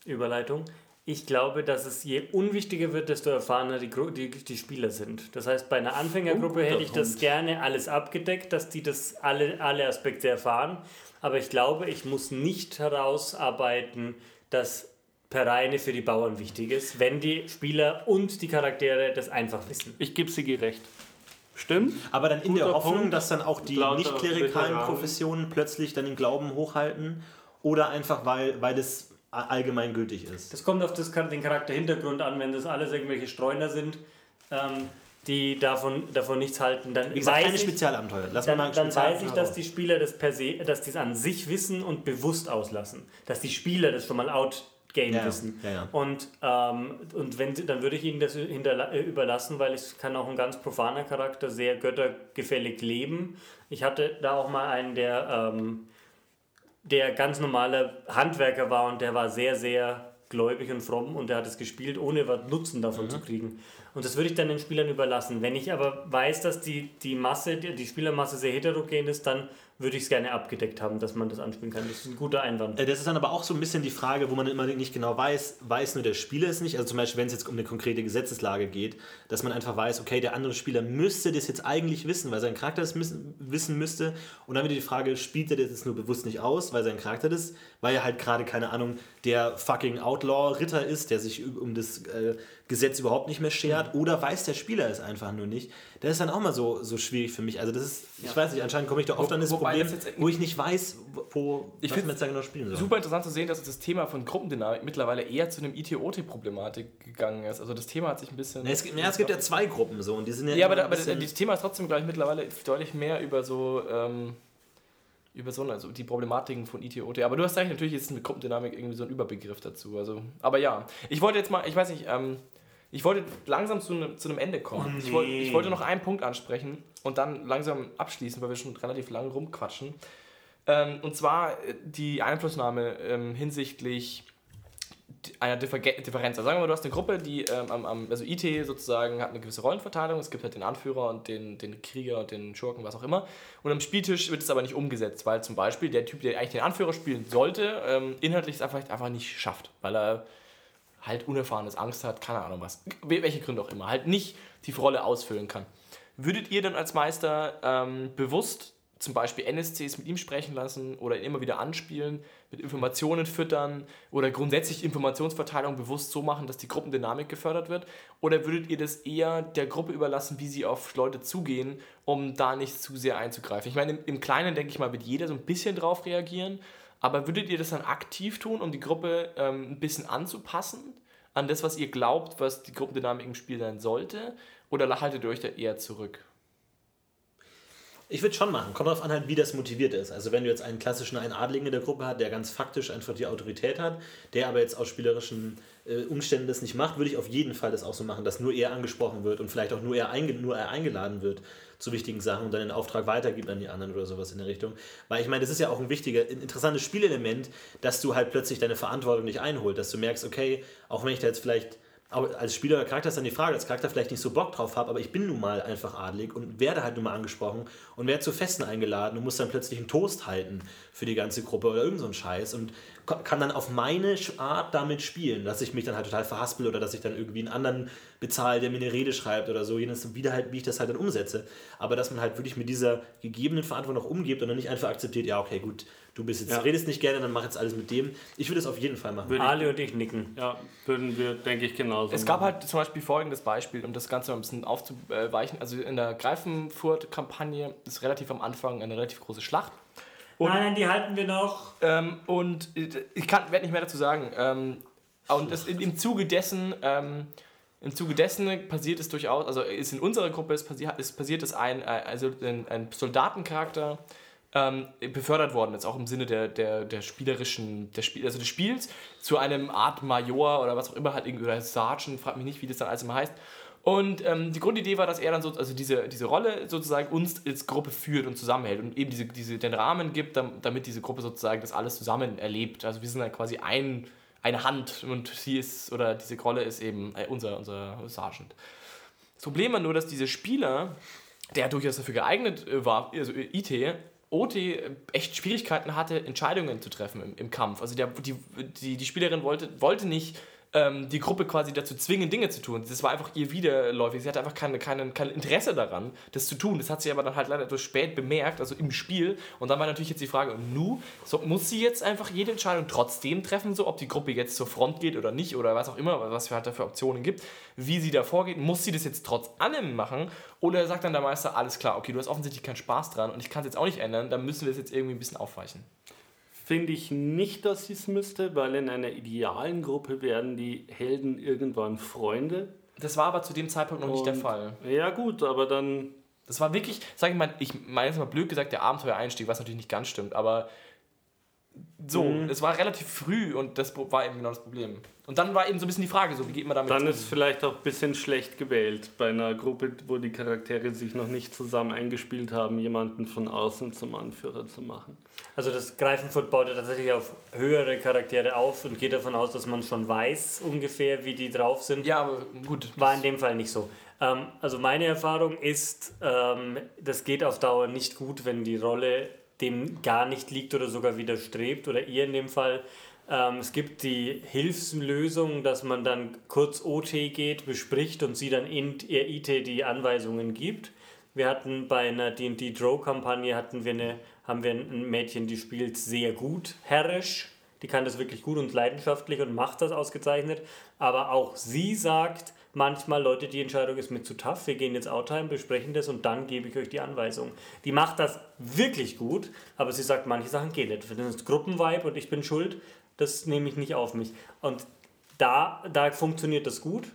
Überleitung, ich glaube, dass es je unwichtiger wird, desto erfahrener die, Gru- die, die Spieler sind. Das heißt, bei einer Anfängergruppe Oh, hätte ich das gerne alles abgedeckt, dass die das alle, alle Aspekte erfahren. Aber ich glaube, ich muss nicht herausarbeiten, dass Pereine für die Bauern wichtig ist, wenn die Spieler und die Charaktere das einfach wissen. Ich gebe Sigi recht. Stimmt? Aber dann in der Guter Hoffnung, Punkt. dass dann auch die Lauter nicht klerikalen Veteranen. Professionen plötzlich dann den Glauben hochhalten oder einfach, weil, weil es a- allgemein gültig ist. Das kommt auf das, den Charakterhintergrund an, wenn das alles irgendwelche Streuner sind, ähm, die davon, davon nichts halten, dann Wie gesagt, weiß keine ich, Spezialabenteuer. Lass dann, mal dann weiß ich, dass die Spieler das per se, dass die es an sich wissen und bewusst auslassen. Dass die Spieler das schon mal outgame Ja, ja. wissen. Ja, ja. Und, ähm, und wenn dann würde ich ihnen das äh, überlassen, weil ich kann auch ein ganz profaner Charakter sehr göttergefällig leben. Ich hatte da auch mal einen, der, ähm, der ganz normaler Handwerker war und der war sehr, sehr gläubig und fromm und der hat es gespielt, ohne was Nutzen davon Mhm. zu kriegen. Und das würde ich dann den Spielern überlassen. Wenn ich aber weiß, dass die, die Masse, die, Spielermasse sehr heterogen ist, dann würde ich es gerne abgedeckt haben, dass man das anspielen kann. Das ist ein guter Einwand. Äh, Das ist dann aber auch so ein bisschen die Frage, wo man immer nicht genau weiß, weiß nur der Spieler es nicht. Also zum Beispiel, wenn es jetzt um eine konkrete Gesetzeslage geht, dass man einfach weiß, okay, der andere Spieler müsste das jetzt eigentlich wissen, weil sein Charakter das wissen müsste. Und dann wieder die Frage, spielt er das jetzt nur bewusst nicht aus, weil sein Charakter das, weil er halt gerade, keine Ahnung, der fucking Outlaw-Ritter ist, der sich um das äh, Gesetz überhaupt nicht mehr schert, oder weiß der Spieler es einfach nur nicht. Das ist dann auch mal so, so schwierig für mich. Also das ist, ich weiß nicht, anscheinend komme ich da oft Wo- an das Problem, das wo ich nicht weiß, wo, Ich was man jetzt da genau spielen soll. Super interessant zu sehen, dass das Thema von Gruppendynamik mittlerweile eher zu einem ITOT-Problematik gegangen ist. Also das Thema hat sich ein bisschen. Ja, es, gibt, ja, es gibt ja zwei Gruppen so und die sind ja. Ja, aber, aber das Thema ist trotzdem, glaube ich, mittlerweile deutlich mehr über so, ähm, über so also die Problematiken von ITOT. Aber du hast recht, natürlich ist eine Gruppendynamik irgendwie so ein Überbegriff dazu. Also, aber ja, ich wollte jetzt mal, ich weiß nicht, ähm, ich wollte langsam zu, einem- zu einem Ende kommen. Oh, ich, wollte, nee. ich wollte noch einen Punkt ansprechen und dann langsam abschließen, weil wir schon relativ lange rumquatschen. Ähm, und zwar äh, die Einflussnahme ähm, hinsichtlich einer Differ- Differenz. Also sagen wir mal, du hast eine Gruppe, die ähm, am, also IT sozusagen hat eine gewisse Rollenverteilung. Es gibt halt den Anführer und den, den Krieger und den Schurken, was auch immer. Und am Spieltisch wird es aber nicht umgesetzt, weil zum Beispiel der Typ, der eigentlich den Anführer spielen sollte, ähm, inhaltlich es einfach, einfach nicht schafft, weil er halt unerfahrenes Angst hat, keine Ahnung was, welche Gründe auch immer, halt nicht die Rolle ausfüllen kann. Würdet ihr dann als Meister ähm, bewusst zum Beispiel NSCs mit ihm sprechen lassen oder ihn immer wieder anspielen, mit Informationen füttern oder grundsätzlich Informationsverteilung bewusst so machen, dass die Gruppendynamik gefördert wird? Oder würdet ihr das eher der Gruppe überlassen, wie sie auf Leute zugehen, um da nicht zu sehr einzugreifen? Ich meine, im, im Kleinen, denke ich mal, wird jeder so ein bisschen drauf reagieren, aber würdet ihr das dann aktiv tun, um die Gruppe ähm, ein bisschen anzupassen? an das, was ihr glaubt, was die Gruppendynamik im Spiel sein sollte? Oder haltet ihr euch da eher zurück? Ich würde schon machen. Kommt darauf an, halt, wie das motiviert ist. Also wenn du jetzt einen klassischen einen Adligen in der Gruppe hast, der ganz faktisch einfach die Autorität hat, der aber jetzt aus spielerischen äh, Umständen das nicht macht, würde ich auf jeden Fall das auch so machen, dass nur er angesprochen wird und vielleicht auch nur er, einge nur er eingeladen wird zu wichtigen Sachen und dann den Auftrag weitergibt an die anderen oder sowas in der Richtung. Weil ich meine, das ist ja auch ein wichtiger, ein interessantes Spielelement, dass du halt plötzlich deine Verantwortung nicht einholst, dass du merkst, okay, auch wenn ich da jetzt vielleicht aber als Spieler oder Charakter ist dann die Frage, als Charakter vielleicht nicht so Bock drauf habe, aber ich bin nun mal einfach adlig und werde halt nun mal angesprochen und werde zu Festen eingeladen und muss dann plötzlich einen Toast halten für die ganze Gruppe oder irgend so Scheiß und kann dann auf meine Art damit spielen, dass ich mich dann halt total verhaspel oder dass ich dann irgendwie einen anderen bezahle, der mir eine Rede schreibt oder so, jenes wieder halt, wie ich das halt dann umsetze. Aber dass man halt wirklich mit dieser gegebenen Verantwortung auch umgeht und dann nicht einfach akzeptiert, ja, okay, gut, du bist jetzt, Ja. redest nicht gerne, dann mach jetzt alles mit dem. Ich würde es auf jeden Fall machen. Würde ich, Ali und ich nicken. ja, würden wir, denke ich, genauso Es gab machen. halt zum Beispiel folgendes Beispiel, um das Ganze mal ein bisschen aufzuweichen. Also in der Greifenfurt-Kampagne ist relativ am Anfang eine relativ große Schlacht. Und- nein, nein, die halten wir noch. Ähm, und äh, ich kann, werde nicht mehr dazu sagen. Ähm, und das, im, Zuge dessen, ähm, im Zuge dessen passiert es durchaus, also ist in unserer Gruppe ist passiert, ist passiert dass ein, äh, also ein, ein Soldatencharakter ähm, befördert worden ist, auch im Sinne der, der, der spielerischen, der Spiel, also des Spiels, zu einem Art Major oder was auch immer, halt irgendwie, oder Sergeant, frag mich nicht, wie das dann alles immer heißt. Und ähm, die Grundidee war, dass er dann so, also diese, diese Rolle sozusagen uns als Gruppe führt und zusammenhält und eben diese, diese, den Rahmen gibt, dam- damit diese Gruppe sozusagen das alles zusammen erlebt. Also wir sind dann quasi ein, eine Hand und sie ist, oder diese Rolle ist eben äh, unser, unser Sergeant. Das Problem war nur, dass dieser Spieler, der durchaus dafür geeignet äh, war, also IT, OT äh, echt Schwierigkeiten hatte, Entscheidungen zu treffen im, im Kampf. Also der, die, die, die Spielerin wollte, wollte nicht ähm, die Gruppe quasi dazu zwingen, Dinge zu tun. Das war einfach ihr widerläufig. Sie hatte einfach keine, keine, kein Interesse daran, das zu tun. Das hat sie aber dann halt leider etwas spät bemerkt, also im Spiel. Und dann war natürlich jetzt die Frage, nu, so, muss sie jetzt einfach jede Entscheidung trotzdem treffen, so ob die Gruppe jetzt zur Front geht oder nicht oder was auch immer, was es halt da für Optionen gibt, wie sie da vorgeht. Muss sie das jetzt trotz allem machen? Oder sagt dann der Meister, alles klar, okay, du hast offensichtlich keinen Spaß dran und ich kann es jetzt auch nicht ändern, dann müssen wir es jetzt irgendwie ein bisschen aufweichen. Finde ich nicht, dass sie es müsste, weil in einer idealen Gruppe werden die Helden irgendwann Freunde. Das war aber zu dem Zeitpunkt noch nicht der Und- Fall. Ja gut, aber dann Das war wirklich, sag ich mal, ich meine jetzt mal blöd gesagt, der Abenteuereinstieg, was natürlich nicht ganz stimmt, aber so, Mhm. es war relativ früh und das war eben genau das Problem. Und dann war eben so ein bisschen die Frage, so wie geht man damit Dann um? ist vielleicht auch ein bisschen schlecht gewählt, bei einer Gruppe, wo die Charaktere sich noch nicht zusammen eingespielt haben, jemanden von außen zum Anführer zu machen. Also das Greifenfurt baut ja tatsächlich auf höhere Charaktere auf und geht davon aus, dass man schon weiß ungefähr, wie die drauf sind. Ja, aber gut. War in dem Fall nicht so. Ähm, also meine Erfahrung ist, ähm, das geht auf Dauer nicht gut, wenn die Rolle dem gar nicht liegt oder sogar widerstrebt oder ihr in dem Fall. Ähm, es gibt die Hilfslösung, dass man dann kurz OT geht, bespricht und sie dann in ihr IT die Anweisungen gibt. Wir hatten bei einer D&D Draw Kampagne hatten wir eine, haben wir ein Mädchen, die spielt sehr gut herrisch. Die kann das wirklich gut und leidenschaftlich und macht das ausgezeichnet. Aber auch sie sagt manchmal, Leute, die Entscheidung ist mir zu tough. Wir gehen jetzt Outtime, besprechen das und dann gebe ich euch die Anweisung. Die macht das wirklich gut, aber sie sagt, manche Sachen gehen nicht. Das ist Gruppenvibe und ich bin schuld. Das nehme ich nicht auf mich. Und da, da funktioniert das gut.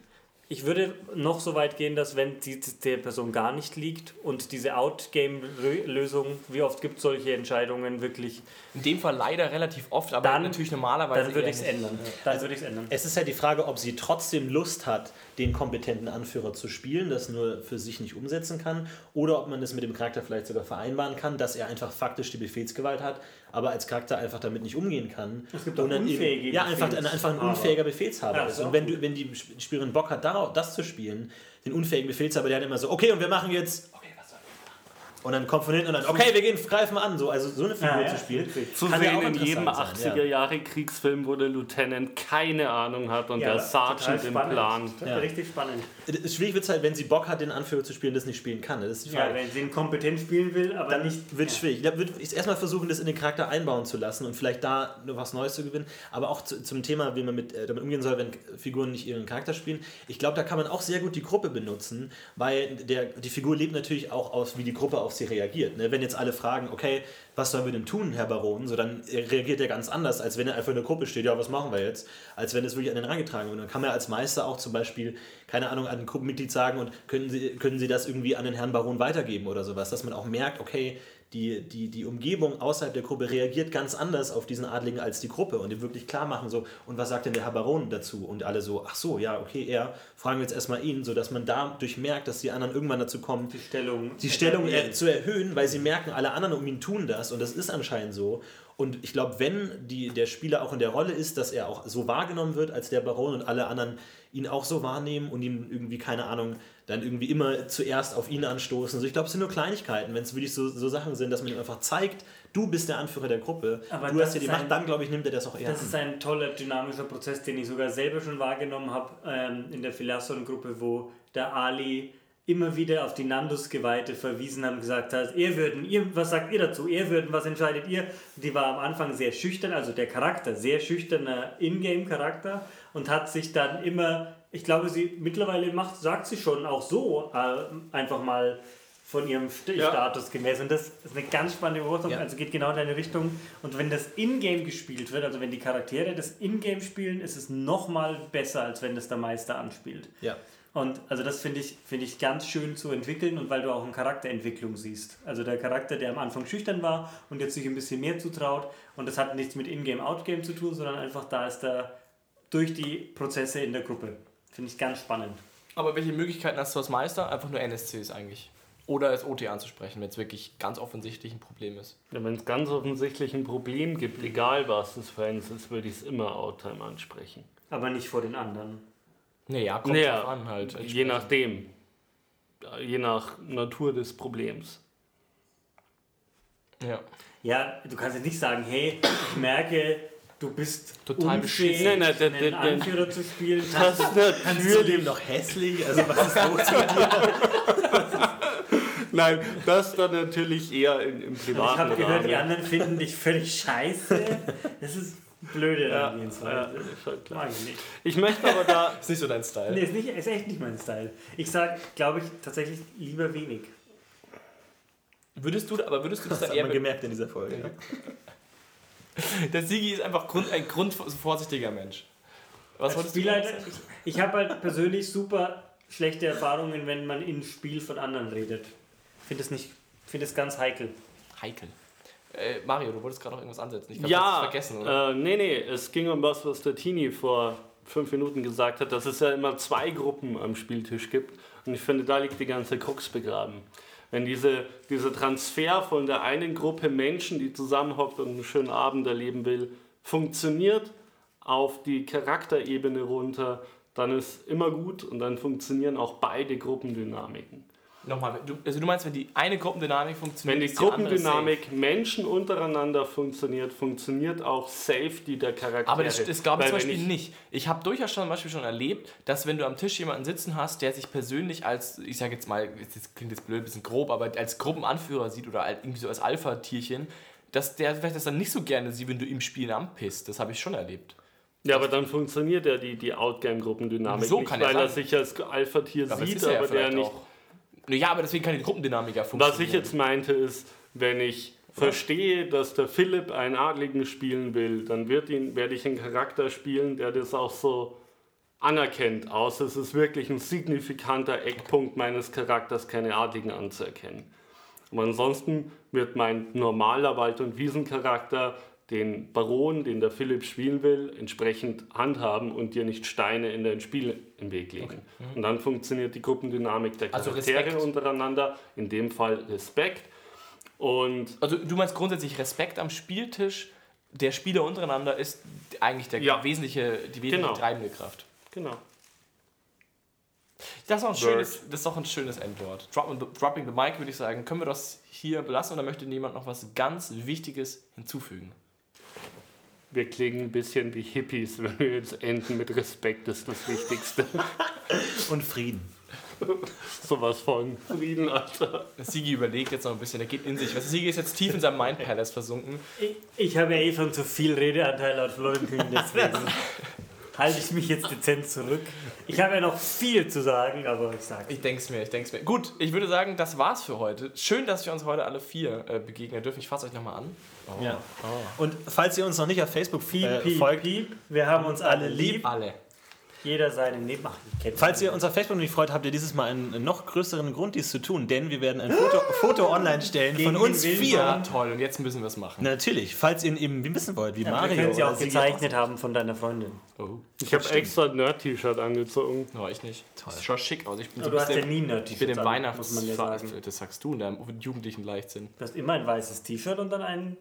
Ich würde noch so weit gehen, dass wenn die der Person gar nicht liegt und diese Outgame-Lösung, wie oft gibt es solche Entscheidungen wirklich, In dem Fall leider relativ oft, aber Dann- natürlich normalerweise. dann würde ich es ändern. Dann würde ich es ändern. Es ist halt die Frage, ob sie trotzdem Lust hat, den kompetenten Anführer zu spielen, das nur für sich nicht umsetzen kann, oder ob man das mit dem Charakter vielleicht sogar vereinbaren kann, dass er einfach faktisch die Befehlsgewalt hat, aber als Charakter einfach damit nicht umgehen kann. Es gibt auch unfähige Ja, einfach, Befehls- einfach ein unfähiger Befehlshaber Ja, ist. Und wenn, du, wenn die Spielerin Bock hat, darauf, das zu spielen, den unfähigen Befehlshaber, der hat immer so, okay, und wir machen jetzt. Okay, was soll ich machen? Und dann kommt von hinten und dann, okay, wir gehen, greifen an. So, also so eine Figur Ja, ja, zu spielen. Zu kann ja sehen auch in jedem interessant sein, 80er Jahre Kriegsfilm, wo der Lieutenant keine Ahnung hat und der Sergeant den Plan. Ja. Richtig spannend. Ja. Schwierig wird es halt, wenn sie Bock hat, den Anführer zu spielen, das nicht spielen kann. Das ist die Frage. Ja, wenn sie ihn kompetent spielen will, aber dann nicht. wird es schwierig. Da würde ich erstmal versuchen, das in den Charakter einbauen zu lassen und vielleicht da nur was Neues zu gewinnen. Aber auch zu, zum Thema, wie man mit, äh, damit umgehen soll, wenn Figuren nicht ihren Charakter spielen. Ich glaube, da kann man auch sehr gut die Gruppe benutzen, weil der, die Figur lebt natürlich auch aus, wie die Gruppe auf auf sie reagiert. Ne? Wenn jetzt alle fragen, okay, was sollen wir denn tun, Herr Baron, so dann reagiert er ganz anders, als wenn er einfach in der Gruppe steht, ja, was machen wir jetzt, als wenn es wirklich an den rangetragen wird. Dann kann man als Meister auch zum Beispiel, keine Ahnung, an ein Gruppenmitglied sagen und können Sie, können Sie das irgendwie an den Herrn Baron weitergeben oder sowas, dass man auch merkt, okay, die, die, die Umgebung außerhalb der Gruppe reagiert ganz anders auf diesen Adligen als die Gruppe und die wirklich klar machen, so, und was sagt denn der Herr Baron dazu? Und alle so, ach so, ja, okay, er, fragen wir jetzt erstmal ihn, sodass man dadurch merkt, dass die anderen irgendwann dazu kommen, Die Stellung. die Stellung er, zu erhöhen, weil sie merken, alle anderen um ihn tun das und das ist anscheinend so. Und ich glaube, wenn die, der Spieler auch in der Rolle ist, dass er auch so wahrgenommen wird als der Baron und alle anderen ihn auch so wahrnehmen und ihm irgendwie, keine Ahnung, dann irgendwie immer zuerst auf ihn anstoßen. Also ich glaube, es sind nur Kleinigkeiten, wenn es wirklich so, so Sachen sind, dass man ihm einfach zeigt, du bist der Anführer der Gruppe, Aber du hast hier die Macht, ein- dann glaube ich, nimmt er das auch eher Das ist ein toller dynamischer Prozess, den ich sogar selber schon wahrgenommen habe ähm, in der Philasson-Gruppe, wo der Ali immer wieder auf die Nandus-Geweihte verwiesen haben, gesagt hat, ihr würden, ihr, was sagt ihr dazu? Ihr würden, was entscheidet ihr? Die war am Anfang sehr schüchtern, also der Charakter, sehr schüchterner Ingame-Charakter und hat sich dann immer, ich glaube, sie mittlerweile macht, sagt sie schon auch so, äh, einfach mal von ihrem St Ja. Status gemäß. Und das ist eine ganz spannende Beobachtung, Ja. also geht genau in deine Richtung. Und wenn das Ingame gespielt wird, also wenn die Charaktere das Ingame spielen, ist es nochmal besser, als wenn das der Meister anspielt. Ja. Und also das finde ich, finde ich ganz schön zu entwickeln und weil du auch eine Charakterentwicklung siehst. Also der Charakter, der am Anfang schüchtern war und jetzt sich ein bisschen mehr zutraut und das hat nichts mit Ingame, Outgame zu tun, sondern einfach da ist er durch die Prozesse in der Gruppe. Finde ich ganz spannend. Aber welche Möglichkeiten hast du als Meister? Einfach nur NSCs eigentlich. Oder als OT anzusprechen, wenn es wirklich ganz offensichtlich ein Problem ist. Ja, Wenn es ganz offensichtlich ein Problem gibt, egal was das für eins ist, würde ich es immer Outtime ansprechen. Aber nicht vor den anderen. Naja, kommt Naja, drauf an halt. Je nachdem. Je nach Natur des Problems. Ja. Ja, du kannst jetzt nicht sagen, hey, ich merke, du bist Total beschissen. Nein, nein, der- einen der- Anführer zu spielen. Das ist Kannst du dem noch hässlich? Also was ist los mit dir? Nein, das dann natürlich eher im ich privaten habe gehört, die anderen finden dich völlig scheiße. Das ist blöde Ja, ja, Herangehensweise. ist halt klar. Mag ich nicht. Ich möchte aber da Ist nicht so dein Style. Nee, ist, nicht, ist echt nicht mein Style. Ich sag, glaube ich, tatsächlich lieber wenig. Würdest du, aber würdest du das Das dann hat man eher. gemerkt in dieser Folge. Ja. Der Sigi ist einfach Grund, ein grundvorsichtiger Mensch. Was wolltest du sagen? ich, ich habe halt persönlich super schlechte Erfahrungen, wenn man im Spiel von anderen redet. Ich finde es nicht, finde es ganz heikel. Heikel. Äh, Mario, du wolltest gerade noch irgendwas ansetzen. Ich glaub, Ja, du vergessen, oder? Äh, nee, nee, es ging um was, was der Tini vor fünf Minuten gesagt hat, dass es ja immer zwei Gruppen am Spieltisch gibt. Und ich finde, da liegt die ganze Krux begraben. Wenn diese, dieser Transfer von der einen Gruppe Menschen, die zusammenhockt und einen schönen Abend erleben will, funktioniert auf die Charakterebene runter, dann ist immer gut und dann funktionieren auch beide Gruppendynamiken. Nochmal, du, also du meinst, wenn die eine Gruppendynamik funktioniert, Wenn die andere Gruppendynamik Menschen untereinander funktioniert, funktioniert auch Safety der Charaktere. Aber das, das glaube ich Weil zum Beispiel nicht. Ich habe durchaus schon, zum Beispiel schon erlebt, dass wenn du am Tisch jemanden sitzen hast, der sich persönlich als, ich sage jetzt mal, das klingt jetzt blöd, ein bisschen grob, aber als Gruppenanführer sieht oder als, irgendwie so als Alpha-Tierchen, dass der vielleicht das dann nicht so gerne sieht, wenn du im Spiel anpisst. Das habe ich schon erlebt. Ja, aber dann funktioniert ja die, die Outgame-Gruppendynamik So nicht, weil er sich als Alpha-Tier sieht, er aber der nicht. auch. Ja, aber deswegen kann die Gruppendynamik ja funktionieren. Was ich jetzt meinte ist, wenn ich verstehe, dass der Philipp einen Adligen spielen will, dann wird ihn, werde ich einen Charakter spielen, der das auch so anerkennt, außer es ist wirklich ein signifikanter Eckpunkt meines Charakters, keine Adligen anzuerkennen. Aber ansonsten wird mein normaler Wald- und Wiesencharakter den Baron, den der Philipp spielen will, entsprechend handhaben und dir nicht Steine in dein Spiel im Weg legen. Und dann funktioniert die Gruppendynamik der Also Charaktere Respekt. untereinander, in dem Fall Respekt. Und Also du meinst grundsätzlich Respekt am Spieltisch der Spieler untereinander ist eigentlich der Ja. wesentliche, die wesentliche Genau. treibende Kraft. genau. Das ist, auch ein Word. schönes, das ist doch ein schönes Endwort. Dropping the, dropping the mic würde ich sagen. Können wir das hier belassen oder möchte jemand noch was ganz Wichtiges hinzufügen? Wir klingen ein bisschen wie Hippies, wenn wir jetzt enden mit Respekt, ist das Wichtigste. Und Frieden. Sowas von Frieden, Alter. Sigi überlegt jetzt noch ein bisschen, er geht in sich. Was, Sigi ist jetzt tief in seinem Mind Palace versunken. Ich, ich habe ja eh schon zu viel Redeanteil laut Florentin, deswegen. halte ich mich jetzt dezent zurück. Ich habe ja noch viel zu sagen, aber ich sage Ich denk's mir, ich denk's mir. Gut, ich würde sagen, das war's für heute. Schön, dass wir uns heute alle vier äh, begegnen dürfen. Ich fasse euch nochmal an. Ja. Und falls ihr uns noch nicht auf Facebook Piep, äh, piep, folgt, piep. Wir haben uns alle lieb. Alle. Jeder seine kenn's Falls ihr uns auf Facebook nicht freut, habt ihr dieses Mal einen noch größeren Grund, dies zu tun, denn wir werden ein Foto, Foto online stellen Gegen von uns vier. Ja, toll. Und jetzt müssen wir es machen. Natürlich, falls ihr ihn eben wissen wollt, wie Ja, Mario wir können sie auch Sigi gezeichnet haben von deiner Freundin. Oh, Ich habe extra ein Nerd-T-Shirt angezogen. no, ich nicht. Toll. Das schaut schick aus. Ich bin so ein du hast ja nie ein ich bin im Nerd-T-Shirt an, muss man ja Weihnachts... sagen. Das sagst du in deinem jugendlichen Leichtsinn. Du hast immer ein weißes T-Shirt und dann einen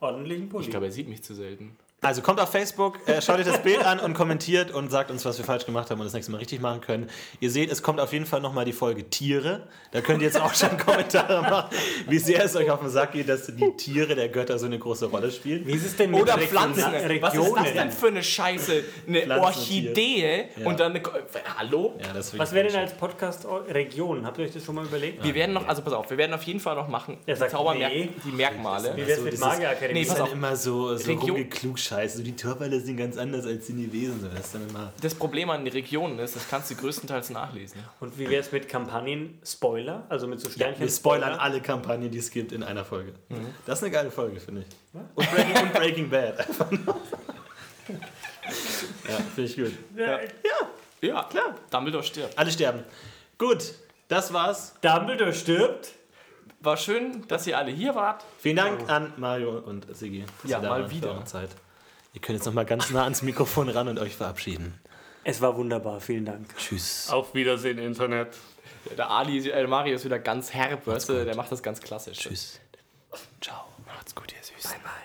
ordentlichen Pulli. Ich glaube, er sieht mich zu selten. Also kommt auf Facebook, äh, schaut euch das Bild an und kommentiert und sagt uns, was wir falsch gemacht haben und das nächste Mal richtig machen können. Ihr seht, es kommt auf jeden Fall nochmal die Folge Tiere. Da könnt ihr jetzt auch schon Kommentare machen, wie sehr es euch auf den Sack geht, dass die Tiere der Götter so eine große Rolle spielen. Wie ist es denn mit Oder Region- Pflanzen. Was ist das Regionen? denn für eine Scheiße? Eine Pflanzen- Orchidee Ja. und dann eine... Ko- Hallo? Ja, das ist Was wäre denn als Podcast Region? Habt ihr euch das schon mal überlegt? Wir werden noch, also pass auf, wir werden auf jeden Fall noch machen, Er sagt Zaubermerk, nee. die Merkmale. Wie wär's mit dieses- Magierakademie? Nee, Das pass ist auf. immer so, so Region- So die Torwalle sind ganz anders als die Wesen. So, das ist dann immer Das Problem an den Regionen ist, das kannst du größtenteils nachlesen. Und wie wäre es mit Kampagnen Spoiler? Also mit so Ja, Sternchen wir spoilern alle Kampagnen, die es gibt in einer Folge. Das ist eine geile Folge, finde ich. Und Breaking, und Breaking Bad. Einfach nur. ja, finde ich gut. Ja. Ja, klar. Dumbledore stirbt. Alle sterben. Gut, das war's. Dumbledore stirbt. War schön, dass ihr alle hier wart. Vielen Dank an Mario und Sigi. dass Ja, mal wieder. Zeit. Ihr könnt jetzt nochmal ganz nah ans Mikrofon ran und euch verabschieden. Es war wunderbar, vielen Dank. Tschüss. Auf Wiedersehen, Internet. Der Ali, äh, der Mario ist wieder ganz herb, weißt du, der macht das ganz klassisch. Tschüss. Ciao. Macht's gut, ihr Süßen. Bye, bye.